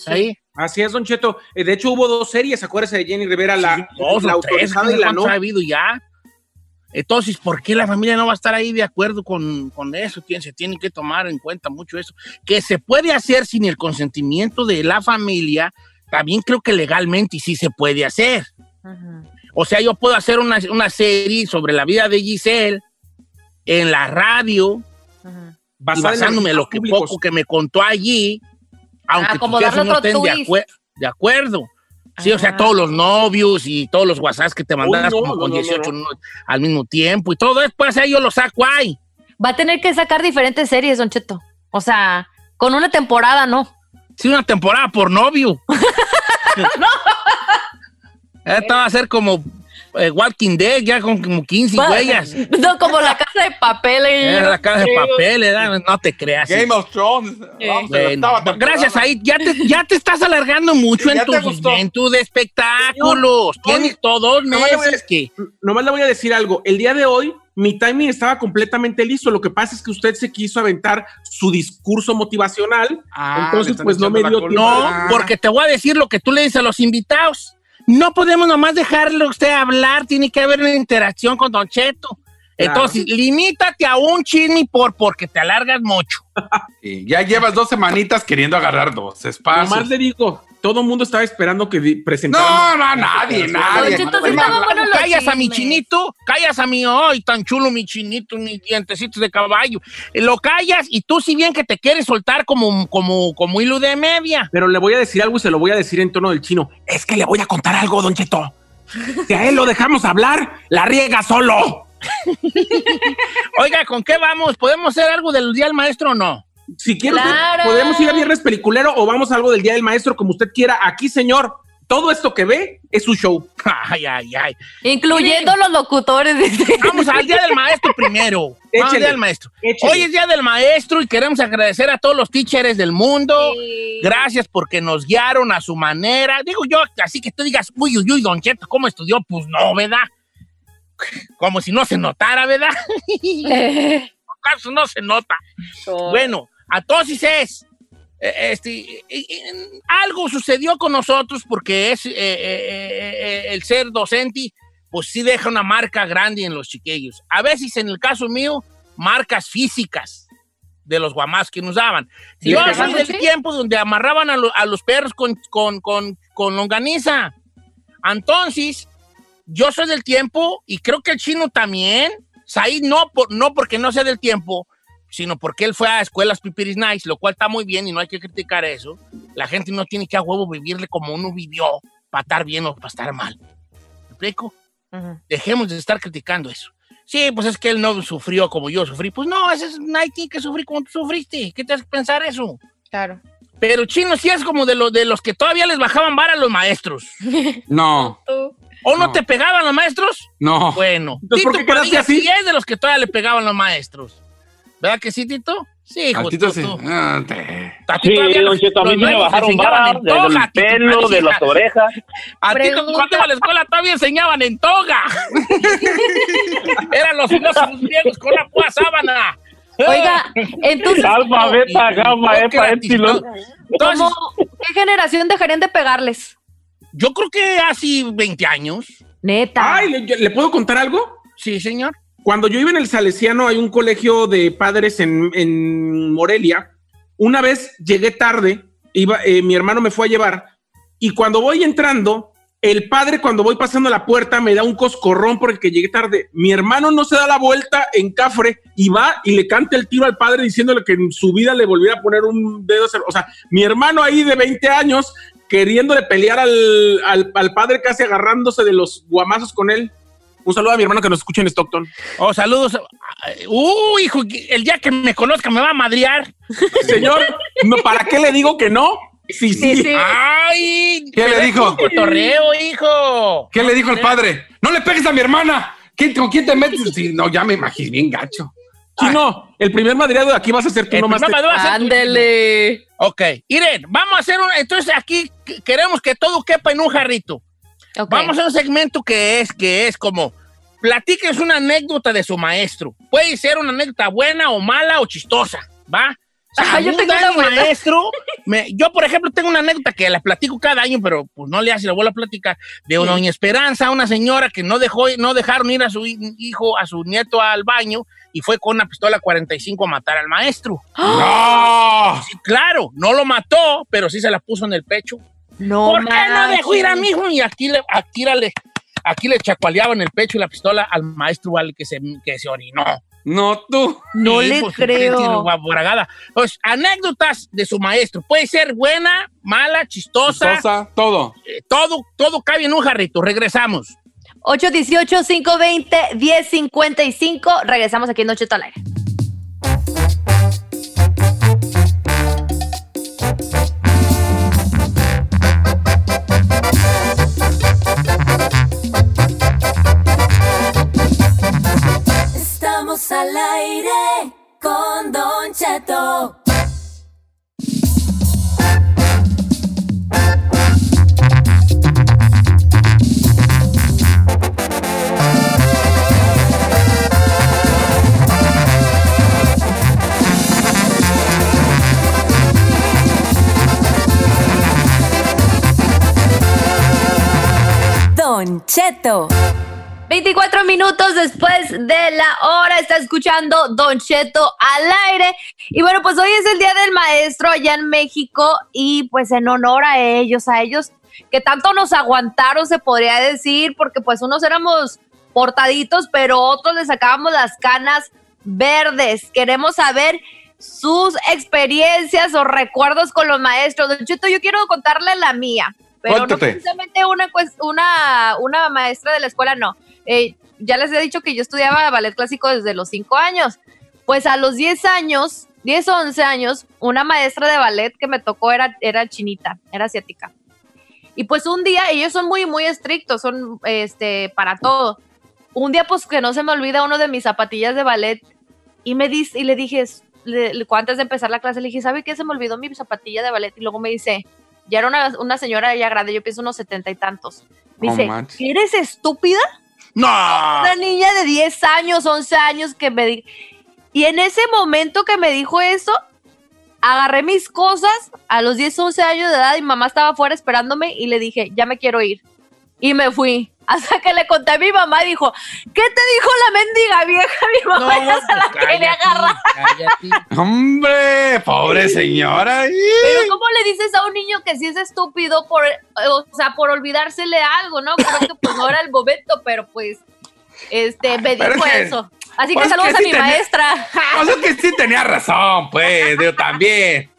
Ahí. Así es, Don Cheto. Eh, De hecho, hubo dos series, acuérdese de Jenny Rivera, la, Dos la o tres, autorizada y la no. ¿cuántos ha habido ya. Entonces, ¿por qué la familia no va a estar ahí de acuerdo con, con eso? Tiene- se tiene que tomar en cuenta mucho eso. Que se puede hacer sin el consentimiento de la familia, también creo que legalmente sí se puede hacer. O sea, yo puedo hacer una, una serie sobre la vida de Giselle en la radio, en basándome en lo que públicos. poco que me contó allí, aunque jefes darle no estén de, de acuerdo. Sí, o sea, todos los novios y todos los WhatsApps que te mandas no, como no, con no, no, 18 no- al mismo tiempo y todo después ahí yo lo saco ahí. Va a tener que sacar diferentes series, Don Cheto. O sea, con una temporada, ¿no? Sí, una temporada por novio. Esta va a ser como eh, Walking Dead, ya con como 15 Va- huellas. No, como la casa de papel. eh. Era la casa de papel, ¿verdad? no te creas. Game of Thrones. Vamos, Bueno, gracias, ahí ya te, ya te estás alargando mucho Sí, en, tus, en tus espectáculos. Señor, Tienes todos nomás le meses que... Nomás le voy a decir algo. El día de hoy, mi timing estaba completamente listo. Lo que pasa es que usted se quiso aventar su discurso motivacional. Ah, entonces, pues no me dio tiempo. No, porque te voy a decir lo que tú le dices a los invitados. No podemos nomás dejarle a usted hablar, tiene que haber una interacción con Don Cheto. Entonces, limítate a un chisme por porque te alargas mucho. Sí, ya llevas dos semanitas queriendo agarrar dos espacios. Nomás le digo, todo el mundo estaba esperando que presentara. No, no, nadie, nadie. callas a mi chinito, callas a mi, ay, tan chulo mi chinito, mis dientecitos de caballo. Eh, Lo callas y tú si bien que te quieres soltar como, como, como hilo de media. Pero le voy a decir algo y se lo voy a decir en tono del chino. Es que le voy a contar algo, Don Cheto. Si a él lo dejamos hablar, la riega solo. Oiga, ¿con qué vamos? ¿Podemos hacer algo del Día del Maestro o no? Si quiere, usted, Claro. podemos ir a Viernes Peliculero o vamos a algo del Día del Maestro, como usted quiera. Aquí, señor, todo esto que ve es su show. Ay, ay, ay. Incluyendo los locutores. Vamos al Día del Maestro primero. Vamos al. Día del Maestro. Hoy es Día del Maestro y queremos agradecer a todos los teachers del mundo. Gracias porque nos guiaron a su manera. Digo yo, así que tú digas, uy, uy, uy, Don Cheto, ¿cómo estudió? Pues no, ¿verdad? Como si no se notara, ¿verdad? ¿Acaso no se nota? Bueno, a todos es. eh, Este, eh, eh, algo sucedió con nosotros porque es eh, eh, eh, el ser docente, pues sí deja una marca grande en los chiquillos. A veces, en el caso mío, marcas físicas de los guamás que nos daban. Sí, Yo ¿verdad, soy del tiempo donde amarraban a, lo- a los perros con, con, con, con longaniza. Entonces, yo soy del tiempo y creo que el chino también. Said no, por, no porque no sea del tiempo, sino porque él fue a escuelas pipiris nice, lo cual está muy bien y no hay que criticar eso. La gente no tiene que a huevo vivirle como uno vivió para estar bien o para estar mal. ¿Me explico? Dejemos de estar criticando eso. Sí, pues es que él no sufrió como yo sufrí. Pues no, ese es, tiene que sufrir como tú sufriste. ¿Qué te hace pensar eso? Claro. Pero chino sí es como de, los de los que todavía les bajaban vara a los maestros. No, ¿O no, No. te pegaban los maestros? no. Bueno, Entonces, ¿por qué así? sí es de los que todavía le pegaban los maestros. ¿Verdad que sí, Tito? Sí, hijo. Tito tú- sí. tú. Ah, te- A ti Sí, Don los- Cheto, a mí los me bajaron enseñaban vara en toga, del Tito pelo, de las orejas. A ti cuando ibas a la escuela todavía enseñaban en toga. Eran los filósofos griegos con la púa sábana. Oiga, entonces, Alfa, beta, gamma, epa, epsilon. ¿cómo- ¿qué generación dejarían de pegarles? yo creo que hace 20 años. Neta. Ay, ¿le, ¿le puedo contar algo? Sí, señor. Cuando yo iba en el Salesiano, hay un colegio de padres en, en Morelia. Una vez llegué tarde, iba, eh, mi hermano me fue a llevar, y cuando voy entrando, el padre, cuando voy pasando la puerta, me da un coscorrón por el que llegué tarde. Mi hermano no se da la vuelta en cafre y va y le canta el tiro al padre diciéndole que en su vida le volviera a poner un dedo. O sea, mi hermano ahí de 20 años queriéndole pelear al, al, al padre, casi agarrándose de los guamazos con él. Un saludo a mi hermano que nos escucha en Stockton. Oh, saludos. Uh, hijo, el día que me conozca me va a madrear. Señor, no, ¿para qué le digo que no? Sí, sí. Ay, ¿Qué le dijo? Cotorreo, hijo. ¿Qué le dijo el padre? ¡No le pegues a mi hermana! ¿Quién- ¿Con quién te metes? Sí, no, ya me imagino, bien gacho. Chino, el primer madreado de aquí vas a ser tú El nomás. te-. Ándele. Ok, Irene, vamos a hacer un. Entonces aquí que- queremos que todo quepa en un jarrito. Vamos a un segmento que es, que es como. Platíquenos una anécdota de su maestro. Puede ser una anécdota buena o mala o chistosa, ¿va? Ah, yo tengo una maestro. me- yo, por ejemplo, tengo una anécdota que la platico cada año, pero pues no le hace la vuelvo a platicar. De una doña Esperanza, una señora que no dejó, no dejaron ir a su hi- hijo, a su nieto al baño y fue con una pistola 45 a matar al maestro. ¡No! Sí, claro, no lo mató, pero sí se la puso en el pecho. No, ¿Por qué no dejó ir a mi hijo? Y aquí le, aquí le, chacualeaban el pecho y la pistola al maestro al que se, que se orinó. No, tú. No Sí, le pues, creo. Pues, anécdotas de su maestro. Puede ser buena, mala, chistosa. Sosa, todo. eh, todo, todo cabe en un jarrito. Regresamos. 818-520-1055. Regresamos aquí en Noche al aire. Estamos al aire con Don Cheto. Don Cheto. 24 minutos después de la hora está escuchando Don Cheto al aire. Y bueno, pues hoy es el Día del Maestro allá en México y pues en honor a ellos, a ellos que tanto nos aguantaron, se podría decir, porque pues unos éramos portaditos, pero otros les sacábamos las canas verdes. Queremos saber sus experiencias o recuerdos con los maestros. Don Cheto, yo quiero contarle la mía, pero Cuéntate. no precisamente una, pues, una, una maestra de la escuela, no. Eh, ya les he dicho que yo estudiaba ballet clásico desde los 5 años. Pues a los 10 años, 10 o 11 años, una maestra de ballet que me tocó era, era chinita, era asiática. Y pues un día, ellos son muy, muy estrictos, son este, para todo. Un día, pues que no se me olvida uno de mis zapatillas de ballet y me dice, y le dije, le- le- antes de empezar la clase, le dije, ¿sabe qué? Se me olvidó mi zapatilla de ballet. Y luego me dice, ya era una, una señora ya grande, yo pienso unos setenta y tantos. Me No dice, manches. ¿eres estúpida? No. Una niña de 10 años, 11 años que me di Y en ese momento que me dijo eso, agarré mis cosas a los 10, 11 años de edad y mamá estaba afuera esperándome y le dije, ya me quiero ir. Y me fui. Hasta que le conté a mi mamá, dijo, ¿qué te dijo la mendiga vieja? Mi mamá No, ya se la pues, quería cállate, agarrar. cállate. Hombre, pobre señora. Pero ¿cómo le dices a un niño que sí es estúpido por, o sea, por olvidársele algo, ¿no? Creo que pues no era el momento, pero pues, este, me Pero dijo es que- eso. Así que pues saludos que a mi tenía- maestra. O sea que sí tenía razón, pues, yo también.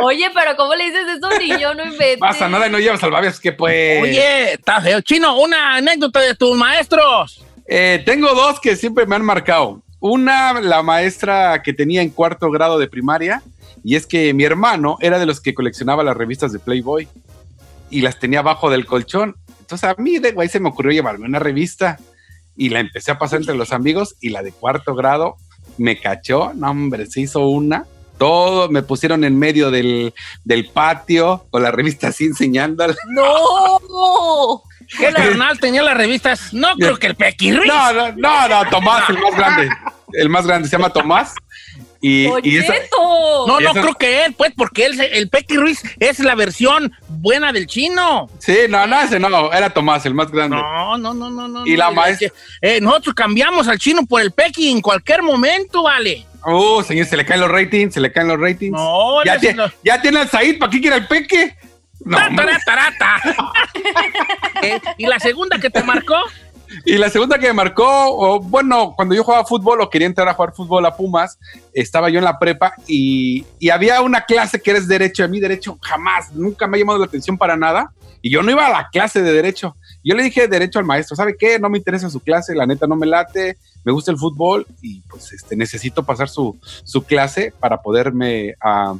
Oye, pero ¿cómo le dices eso a niño? No inventes. Pasa nada y no llevas salvavidas, que pues. Oye, está feo. Chino, una anécdota de tus maestros. Eh, tengo dos que siempre me han marcado. Una, la maestra que tenía en cuarto grado de primaria, y es que mi hermano era de los que coleccionaba las revistas de Playboy y las tenía abajo del colchón. Entonces a mí de güey se me ocurrió llevarme una revista y la empecé a pasar entre los amigos y la de cuarto grado me cachó, no hombre, se hizo una. Todo me pusieron en medio del, del patio con la revista así enseñándola. ¡No! ¿Qué carnal tenía las revistas? No creo que el Pequi Ruiz. No, no, no, no, Tomás, el más grande. El más grande se llama Tomás. Y, y. No, no creo que él, pues, porque él, el Pequi Ruiz es la versión buena del chino. sí, no, no, ese no, era Tomás, el más grande. No, no, no, no, no. Y no, la no, maestra- eh, nosotros cambiamos al chino por el Pequi en cualquier momento, vale. Oh, señor, se le caen los ratings, se le caen los ratings. No, ya, tiene al Said, ¿para qué quiere el peque? No. Eh, ¿Y la segunda que te marcó? Y la segunda que me marcó, o, bueno, cuando yo jugaba fútbol o quería entrar a jugar fútbol a Pumas, estaba yo en la prepa y, había una clase que eres derecho. A mí derecho jamás, nunca me ha llamado la atención para nada. Y yo no iba a la clase de derecho. Yo le dije derecho al maestro, ¿sabe qué? No me interesa su clase, la neta no me late, me gusta el fútbol y pues este, necesito pasar su, su clase para poderme, ah,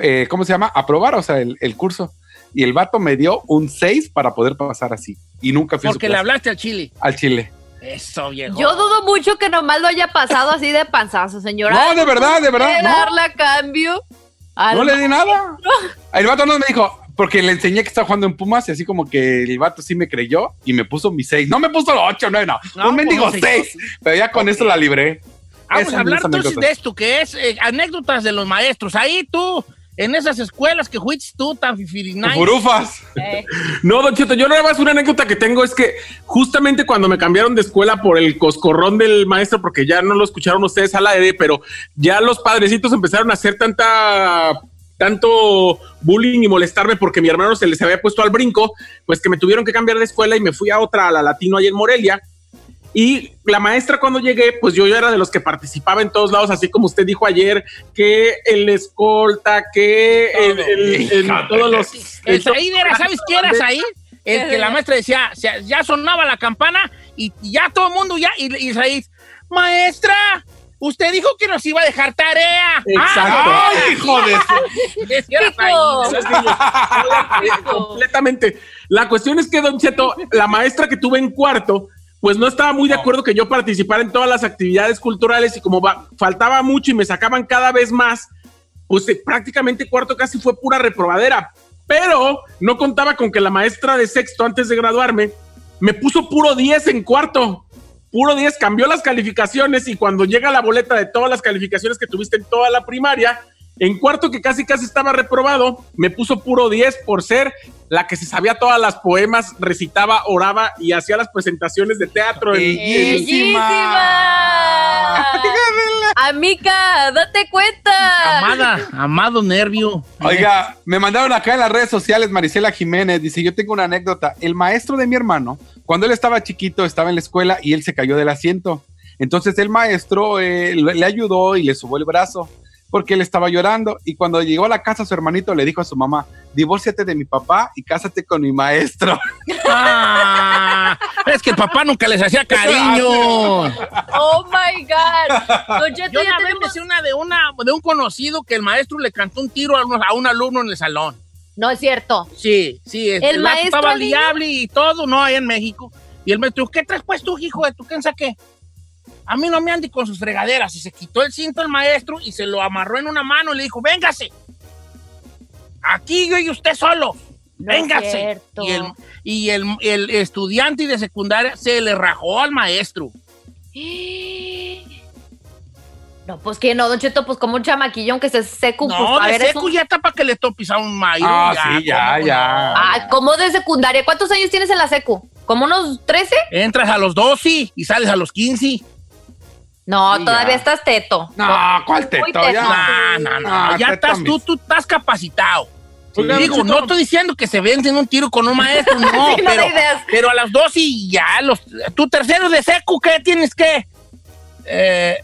eh, ¿cómo se llama? Aprobar, o sea, el curso. Y el vato me dio un 6 para poder pasar así. Y nunca fui a su Porque le hablaste al chile. al Chile. Eso, viejo. Yo dudo mucho que nomás lo haya pasado así de panzazo, señora. No, de verdad, de verdad, ¿Puede no. darle a cambio? Al- No le di nada. El vato no me dijo, porque le enseñé que estaba jugando en Pumas y así como que el vato sí me creyó y me puso mi 6. No me puso los 8, no, no. No, un mendigo pues no, 6. Pero ya con eso la libré. Vamos Esa a hablar entonces de esto, que es eh, anécdotas de los maestros. Ahí tú, en esas escuelas que fuiste tú tan fifirinay. Furufas. Eh, No, Don Cheto, yo nada más una anécdota que tengo es que justamente cuando me cambiaron de escuela por el coscorrón del maestro, porque ya no lo escucharon ustedes al aire, pero ya los padrecitos empezaron a hacer tanta tanto bullying y molestarme porque mi hermano se les había puesto al brinco, pues que me tuvieron que cambiar de escuela y me fui a otra, a la Latino ahí en Morelia. Y la maestra cuando llegué, pues yo ya era de los que participaba en todos lados, así como usted dijo ayer, que el escolta, que el, el- el- todos los... El Said era, ¿sabes qué eras ahí? El que la maestra decía, ya sonaba la campana y ya todo el mundo ya, y, y Said, maestra, usted dijo que nos iba a dejar tarea. Exacto. Ah, ¡Ay, hijo de su- completamente. La cuestión es que, Don Cheto, la maestra que tuve en cuarto, pues no estaba muy de acuerdo que yo participara en todas las actividades culturales y como va- faltaba mucho y me sacaban cada vez más, pues eh, prácticamente cuarto casi fue pura reprobadera. Pero no contaba con que la maestra de sexto, antes de graduarme, me puso puro 10 en cuarto. Puro 10, cambió las calificaciones y cuando llega la boleta de todas las calificaciones que tuviste en toda la primaria, en cuarto que casi casi estaba reprobado, me puso puro 10 por ser la que se sabía todas las poemas, recitaba, oraba y hacía las presentaciones de teatro. ¡Bellísima! Amica, date cuenta. Amada, amado nervio. Oiga, me mandaron acá en las redes sociales Marisela Jiménez, dice, yo tengo una anécdota. El maestro de mi hermano, cuando él estaba chiquito, estaba en la escuela y él se cayó del asiento. Entonces el maestro eh, le le ayudó y le subó el brazo porque él estaba llorando. Y cuando llegó a la casa, su hermanito le dijo a su mamá, divórciate de mi papá y cásate con mi maestro. Ah, Es que el papá nunca les hacía cariño. Oh my God. Cheto, Yo ya una vez tenemos. una de, una de un conocido que el maestro le cantó un tiro a un, a un alumno en el salón. No es cierto. Sí, sí. ¿El vato maestro estaba liable y todo, no, allá en México. Y el maestro, ¿qué traes pues tú, hijo de tu quién saqué? A mí no me ande con sus fregaderas. Y se quitó el cinto el maestro y se lo amarró en una mano y le dijo, véngase. Aquí yo y usted solo. No véngase. Y, el, y el, el estudiante de secundaria se le rajó al maestro. No, pues que no, Don Cheto, pues como un chamaquillón que se secu. No, pues, a de ver, un- ya está para que le tope a un mayo. Ah, sí, ya, ¿cómo ya. Ah, como de secundaria. ¿Cuántos años tienes en la secu? ¿Como unos 13? Entras a los 12 y sales a los 15. No, Sí, todavía ya. estás teto. No, ¿cuál teto? teto. Ya. No, no, no. Ah, ya qué estás tú, tú estás capacitado. Oiga, Digo, no estoy diciendo que se venden un tiro con un maestro, no, Sí, no pero, pero a las 12 y ya, los, tu tercero de seco, ¿qué tienes que? Eh,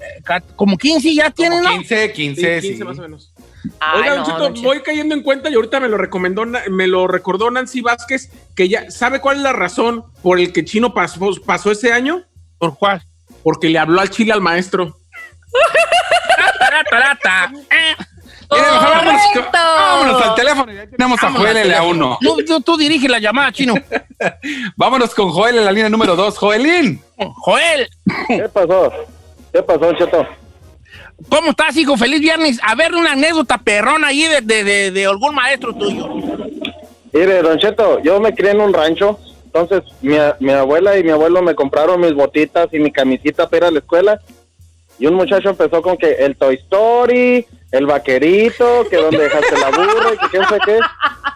como 15 ya tienes, Como ¿no? 15, Sí, 15, 15 sí. más o menos. Ay, Oiga, no, Don Cheto. voy cayendo en cuenta y ahorita me lo recomendó, me lo recordó Nancy Vázquez, que ya sabe cuál es la razón por el que Chino pasó, pasó ese año, ¿Por cuál? Porque le habló al chile al maestro. Mejor vámonos, vámonos al teléfono. Ya tenemos a Joel en la teléfono. 1. Tú, tú, tú diriges la llamada, chino. Vámonos con Joel en la línea número 2. Joelín. Joel, ¿Qué pasó? ¿Qué pasó, Cheto? ¿cómo estás, hijo? Feliz viernes. A ver, una anécdota perrona ahí de, de, de, de algún maestro tuyo. Mire, Don Cheto, yo me crié en un rancho, entonces mi, mi abuela y mi abuelo me compraron mis botitas y mi camisita para ir a la escuela. Y un muchacho empezó con que el Toy Story, el vaquerito, que donde dejaste la burra, y que quién sé qué.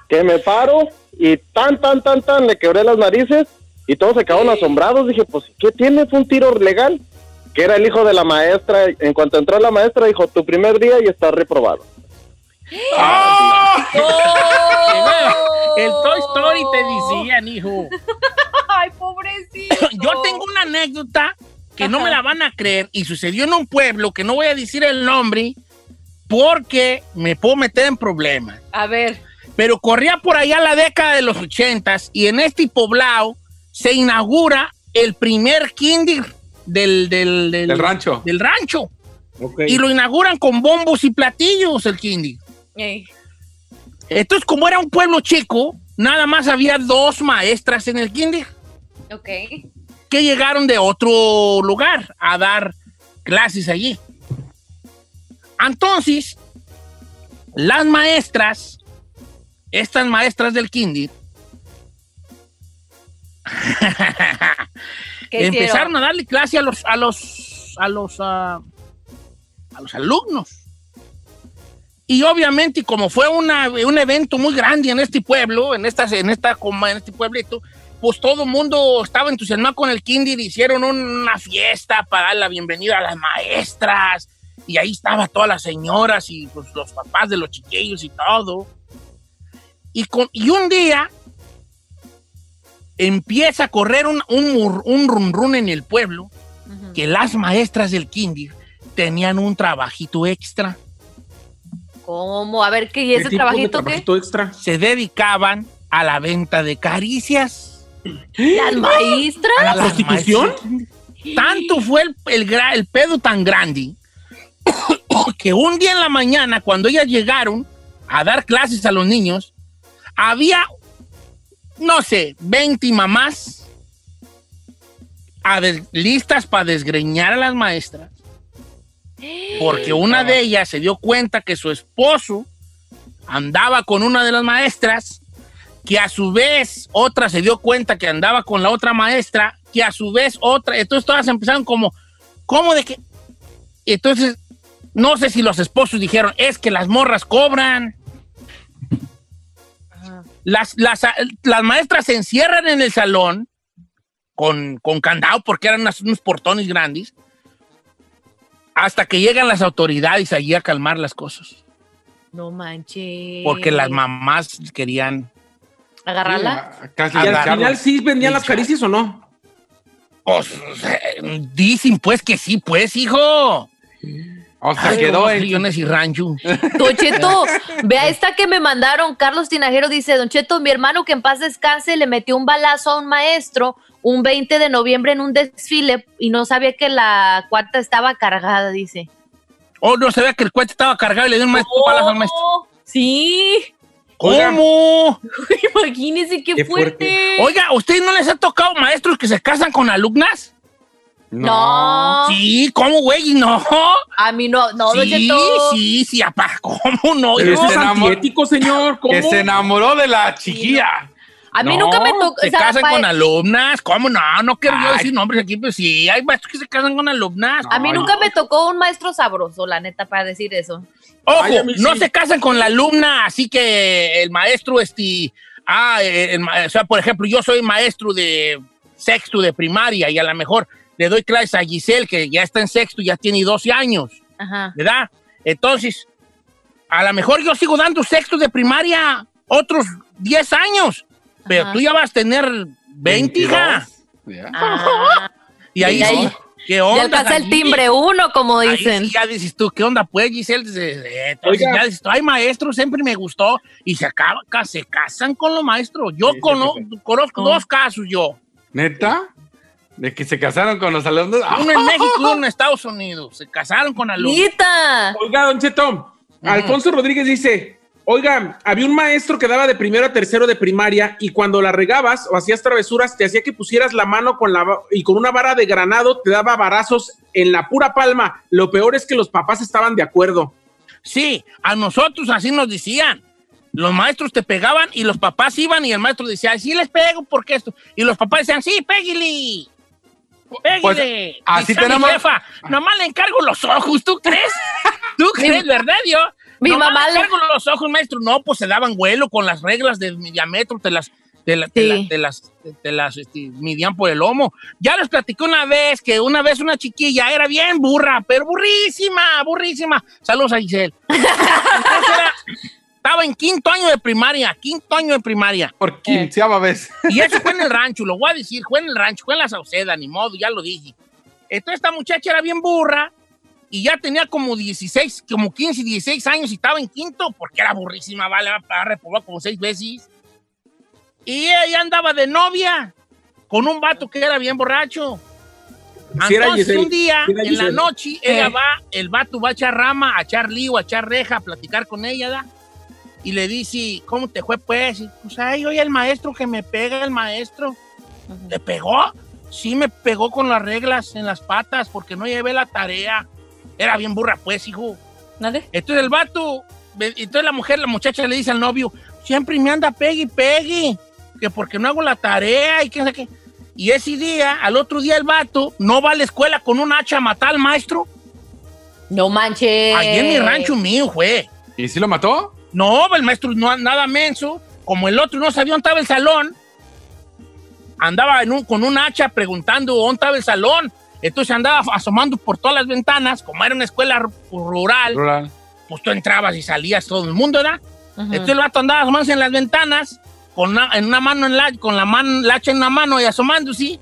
Que me paro y tan, tan, tan, tan, le quebré las narices y todos se quedaron asombrados. Dije, pues, ¿qué tienes? ¿Un tiro legal? Que era el hijo de la maestra. En cuanto entró la maestra, dijo, tu primer día y estás reprobado. El Toy Story te decían, hijo. Ay, pobrecito. Yo tengo una anécdota que no me la van a creer y sucedió en un pueblo que no voy a decir el nombre porque me puedo meter en problemas. A ver. Pero corría por allá la década de los ochentas y en este poblado se inaugura el primer kinder del, del, del, Del rancho. del rancho. Ok. Y lo inauguran con bombos y platillos el kinder. Ey. Entonces, como era un pueblo chico, nada más había dos maestras en el kinder Ok. que llegaron de otro lugar a dar clases allí. Entonces, las maestras, estas maestras del kinder, ¿Qué empezaron hicieron? a darle clase a los a los a los ah, a los alumnos. Y obviamente, como fue una- un evento muy grande en este pueblo, en esta, en esta en este pueblito, pues todo el mundo estaba entusiasmado con el kinder, hicieron una fiesta para dar la bienvenida a las maestras, y ahí estaban todas las señoras y pues, los papás de los chiquillos y todo. Y, con, y un día empieza a correr un, un, un run run en el pueblo que las maestras del kinder tenían un trabajito extra. ¿Cómo? A ver, ¿qué? ¿Y ¿Qué ese tipo de trabajito qué? extra? Se dedicaban a la venta de caricias. ¿Las maestras? A la prostitución? Tanto fue el, el gra- el pedo tan grande que un día en la mañana, cuando ellas llegaron a dar clases a los niños, había, no sé, 20 mamás a des- listas para desgreñar a las maestras. Porque una de ellas se dio cuenta que su esposo andaba con una de las maestras, que a su vez otra se dio cuenta que andaba con la otra maestra, que a su vez otra, entonces todas empezaron como, ¿cómo de que? Entonces, no sé si los esposos dijeron, es que las morras cobran. Las, las, las maestras se encierran en el salón con, con candado porque eran unos portones grandes hasta que llegan las autoridades allí a calmar las cosas. No manches. Porque las mamás querían... ¿Agarrarla? Casi ¿Y al final sí vendían las caricias o no? Pues, eh, dicen pues que sí, pues, hijo. O sea, Ay, quedó en. trillones y rancho. Don Cheto, vea esta que me mandaron. Carlos Tinajero dice, Don Cheto, mi hermano que en paz descanse le metió un balazo a un maestro un 20 de noviembre en un desfile y no sabía que la cuarta estaba cargada, dice. Oh, no sabía que el cohete estaba cargado y le dio un maestro un balazo al maestro. Oh, Sí, ¿Cómo? imagínese qué, fuerte. Oiga, ¿a ustedes no les ha tocado maestros que se casan con alumnas? No. Sí, ¿cómo, güey? No. A mí no, no, sí, Cheto. sí, sí, apá, ¿cómo no? Pero enamoró- Antiético, señor. ¿Cómo? Que se enamoró de la chiquilla. A mí No, nunca me tocó. Se o sea, casan con alumnas. ¿Cómo no? No quiero yo decir nombres aquí, pero sí, hay maestros que se casan con alumnas. A mí nunca me tocó un maestro sabroso, la neta, para decir eso. Ojo, Ay, no sí. se casan con la alumna, así que el maestro, este, ah, el ma- o sea, por ejemplo, yo soy maestro de sexto de primaria y a lo mejor le doy clases a Giselle, que ya está en sexto, ya tiene 12 años, Ajá. ¿verdad? Entonces, a lo mejor yo sigo dando sexto de primaria otros 10 años, pero Ajá. tú ya vas a tener 20, hija. Ya. Ah, Y ahí Ya- sí, ¿qué ya onda? alcanza el Gallini? timbre uno, como Ahí dicen. sí ya dices tú, ¿qué onda pues, Giselle? Eh, ya dices tú, ay, maestro, siempre me gustó. Y se, acaba, ca- se casan con los maestros. Yo Sí, cono- sí, conozco ¿Cómo? dos casos yo. ¿Neta? ¿De que se casaron con los alumnos? Uno en México y uno en Estados Unidos. Se casaron con alumnos. Nita. Oiga, Don Cheto, Alfonso Rodríguez dice, oiga, había un maestro que daba de primero a tercero de primaria y cuando la regabas o hacías travesuras, te hacía que pusieras la mano con la y con una vara de granado te daba varazos en la pura palma. Lo peor es que los papás estaban de acuerdo. Sí, a nosotros así nos decían. Los maestros te pegaban y los papás iban y el maestro decía, sí les pego porque esto. Y los papás decían, sí, pégale. Pégale. Pues, así tenemos- jefa, nomás le encargo los ojos, ¿tú crees? ¿Tú crees, verdad, yo? Mi Nomás mamá le los ojos, maestro. No, pues se daban vuelo con las reglas del diámetro, te las, te la- te Sí. la- te las, te las, este, midían por el lomo. Ya les platicé una vez que una vez una chiquilla era bien burra, pero burrísima, burrísima. Saludos a Giselle. Entonces era- estaba en quinto año de primaria, quinto año de primaria. Por quinceava vez. Y eso fue en el rancho, lo voy a decir, fue en el rancho, fue en la Sauceda, ni modo, ya lo dije. Entonces esta muchacha era bien burra y ya tenía como 16, como 15, 16 años y estaba en quinto porque era burrísima, vale, para reprobar como seis veces. Y ella andaba de novia con un vato que era bien borracho. Sí era Entonces Giselle, un día, sí era en la noche, ella Eh. va, el vato va a echar rama, a echar lío, a echar reja, a platicar con ella, ¿da? Y le dice, ¿cómo te fue, pues? Y, pues, ay, oye, el maestro que me pega, el maestro. ¿Te pegó? Sí, me pegó con las reglas en las patas porque no llevé la tarea. Era bien burra, pues, hijo. ¿Dale? Entonces el vato, entonces la mujer, la muchacha le dice al novio, siempre me anda pegue y pegue, que porque no hago la tarea y que no sé qué. Y ese día, al otro día el vato no va a la escuela con un hacha a matar al maestro. No manches. Allí en mi rancho mío, fue. ¿Y si lo mató? No, el maestro no nada menso. Como el otro no sabía dónde estaba el salón, andaba en un- con un hacha preguntando dónde estaba el salón. Entonces andaba asomando por todas las ventanas, como era una escuela ru- rural, Rural. pues tú entrabas y salías todo el mundo, ¿verdad? Entonces el vato andaba asomándose en las ventanas, con una, en una mano en la, con la, mano, la hacha en una mano y asomándose.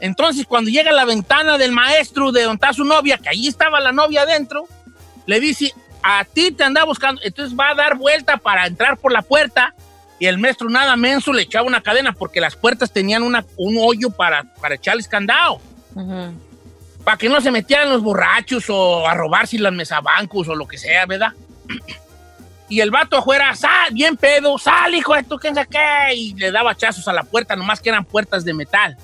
Entonces cuando llega a la ventana del maestro de donde está su novia, que allí estaba la novia adentro, le dice, a ti te andaba buscando. Entonces va a dar vuelta para entrar por la puerta y el maestro nada menso le echaba una cadena porque las puertas tenían una, un hoyo para, para echarles candado. Para que no se metieran los borrachos o a robarse las mesabancos o lo que sea, ¿verdad? Y el vato afuera, sal, bien pedo, sal, hijo de tu, ¿quién sabe qué? Y le daba hachazos a la puerta, nomás que eran puertas de metal.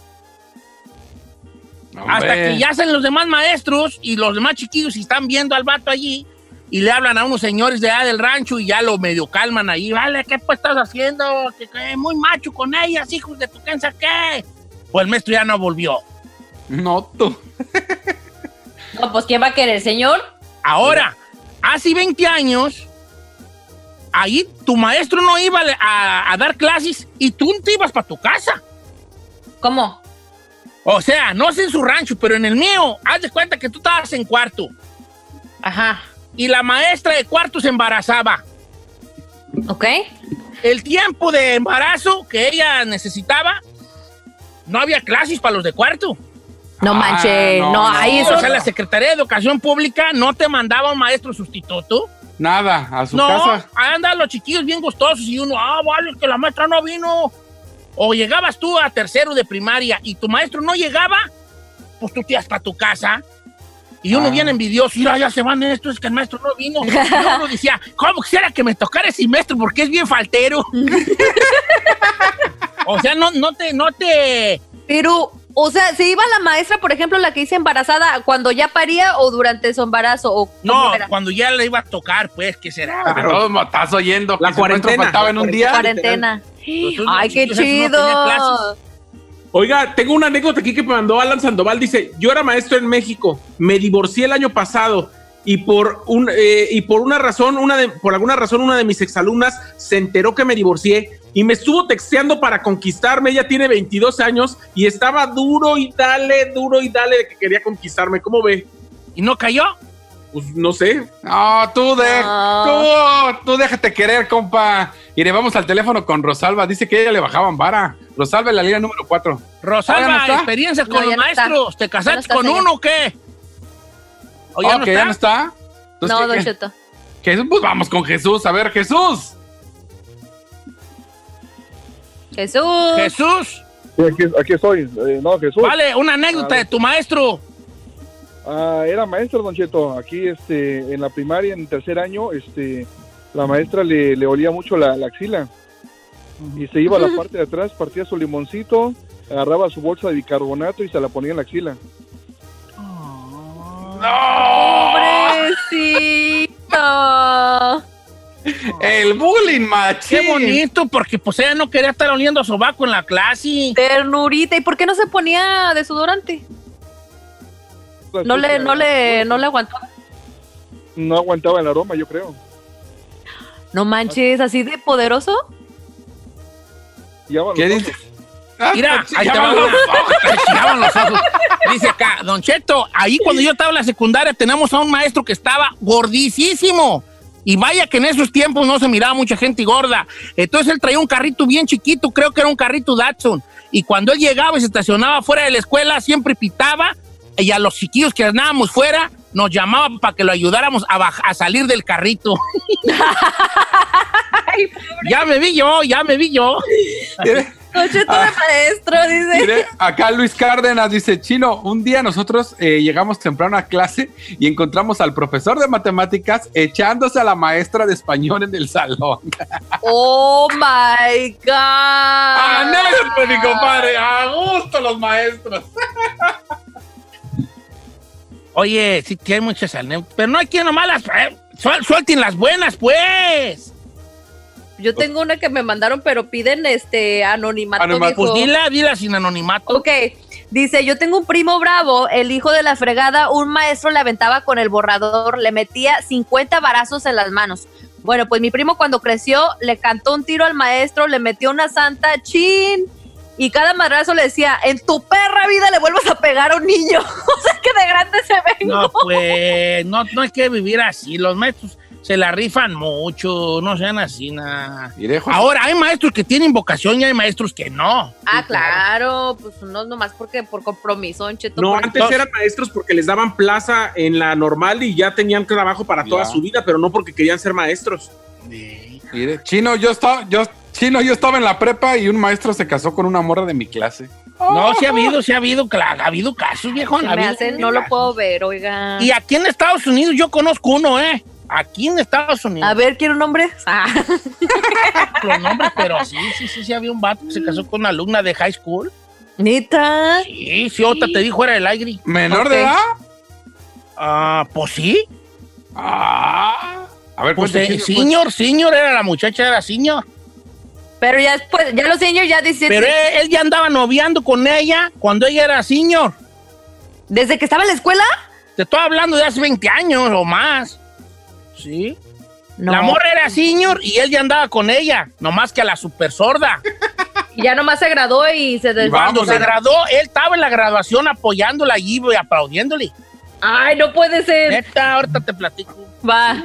Hombre. Hasta que ya hacen los demás maestros y los demás chiquillos y están viendo al vato allí y le hablan a unos señores de allá del rancho y ya lo medio calman ahí. Vale, ¿qué pues estás haciendo? Que, muy macho con ellas, hijos de tu, ¿quién sabe qué? Pues el maestro ya no volvió. No, tú. No, pues ¿quién va a querer, señor? Ahora, hace 20 años, ahí tu maestro no iba a, a dar clases y tú te ibas para tu casa. ¿Cómo? O sea, no sé en su rancho, pero en el mío, haz de cuenta que tú estabas en cuarto Ajá. y la maestra de cuarto se embarazaba. ¿Ok? El tiempo de embarazo que ella necesitaba, no había clases para los de cuarto. No Ah, manches, no, no, no. ahí eso. O sea, la Secretaría de Educación Pública no te mandaba un maestro sustituto. Nada, a su no, casa. andan los chiquillos bien gustosos y uno, ah, vale, que la maestra no vino. O llegabas tú a tercero de primaria y tu maestro no llegaba, pues tú te ibas para tu casa. Y uno Ah. bien envidioso, mira, ya se van estos, es que el maestro no vino. Y uno decía, ¿cómo quisiera que me tocara ese maestro? Porque es bien faltero. o sea, no, no te, no te, Pero, o sea, ¿se iba la maestra, por ejemplo, la que dice embarazada, cuando ya paría o durante su embarazo? O no, era? cuando ya le iba a tocar, pues, ¿qué será? Pero no, estás oyendo que La maestro cuarentena. faltaba en un día. Cuarentena. Entonces, Ay, qué chido. Oiga, tengo una anécdota aquí que me mandó Alan Sandoval. Dice, yo era maestro en México, me divorcié el año pasado y por, un, eh, y por una razón, una de, por alguna razón, una de mis exalumnas se enteró que me divorcié y me estuvo texteando para conquistarme. Ella tiene 22 años y estaba duro y dale, duro y dale de que quería conquistarme. ¿Cómo ve? ¿Y no cayó? Pues no sé. No, tú, de, No. tú, tú déjate querer, compa. Y le vamos al teléfono con Rosalba. Dice que a ella le bajaban vara. Rosalba en la línea número 4. Rosalba, Ah, ¿ya no experiencias No, con los no está. maestros. ¿Te no casaste con señor. uno o qué? ¿O ya ok, no ya está? no está. Entonces, No, ¿qué- Don Cheto. Jesús, pues vamos con Jesús. A ver, Jesús. Jesús. Jesús, Sí, aquí, aquí estoy. Eh, no, Jesús. vale, una anécdota A de tu maestro. Ah, era maestro, Don Cheto. Aquí este, en la primaria, en tercer año, este, la maestra le, le olía mucho la, la axila. Y se iba a la parte de atrás, partía su limoncito, agarraba su bolsa de bicarbonato y se la ponía en la axila. Pobrecito. El bullying, machín. Qué bonito, porque pues ella no quería estar oliendo a sobaco en la clase. Ternurita. ¿Y por qué no se ponía desodorante? No le, no le, no le aguantó. No aguantaba el aroma, yo creo. No manches, así de poderoso. ¿Qué los dice? ojos. Ah, Mira, ahí te va. Te chillaban los ojos. Dice acá, Don Cheto, ahí cuando yo estaba en la secundaria tenemos a un maestro que estaba gordísimo. Y vaya que en esos tiempos no se miraba mucha gente gorda. Entonces él traía un carrito bien chiquito, creo que era un carrito Datsun. Y cuando él llegaba y se estacionaba fuera de la escuela, siempre pitaba. Y a los chiquillos que andábamos fuera, nos llamaban para que lo ayudáramos a salir del carrito. ya me vi yo, ya me vi yo. Don Cheto de maestro, dice. Mire, acá Luis Cárdenas dice, Chino, un día nosotros eh, llegamos temprano a clase y encontramos al profesor de matemáticas echándose a la maestra de español en el salón. Oh my God. Anécdota, mi compadre, a gusto los maestros. Oye, sí que hay muchas anécdotas, pero no hay quien nomás las... eh, suel- suelten las buenas, pues. Yo tengo una que me mandaron, pero piden este anonimato. Anonimato. Pues dila, dila sin anonimato. Ok, dice, yo tengo un primo bravo, el hijo de la fregada, un maestro le aventaba con el borrador, le metía 50 varazos en las manos. Bueno, pues mi primo cuando creció le cantó un tiro al maestro, le metió una santa chin y cada madrazo le decía, en tu perra vida le vuelvas a pegar a un niño. o sea que de grande se vengo. No, pues, no, no hay que vivir así. Los maestros se la rifan mucho, no sean así, nada. Ahora, hay maestros que tienen vocación y hay maestros que no. Ah, claro, pues no nomás porque por compromiso, Cheto. No, antes eran maestros porque les daban plaza en la normal y ya tenían trabajo para toda su vida, pero no porque querían ser maestros. Mire, Chino, yo estaba, yo, Chino, yo estaba en la prepa y un maestro se casó con una morra de mi clase. No, sí ha habido, sí ha habido, claro, ha habido casos, viejo. se ha me habido hace, no lo puedo ver, oiga. Y aquí en Estados Unidos yo conozco uno, ¿eh? Aquí en Estados Unidos. A ver, ¿quiere un nombre? Ah. los nombres, pero sí, sí, sí, sí, había un vato que se casó con una alumna de high school. ¿Neta? Sí, sí, otra te dijo era el aire. ¿Menor de edad? Ah, pues sí. Ah. A ver, Pues eh, señor, señor, era la muchacha, era señor. Pero ya después, ya los señores ya 17. Pero él, él ya andaba noviando con ella cuando ella era señor. ¿Desde que estaba en la escuela? Te estoy hablando de hace 20 años o más. Sí. No. La morra era señor y él ya andaba con ella, nomás que a la super sorda. Y ya nomás se graduó y se des... Vamos, Cuando se graduó, él estaba en la graduación apoyándola allí y aplaudiéndole. Ay, no puede ser. Neta, ahorita te platico. Va.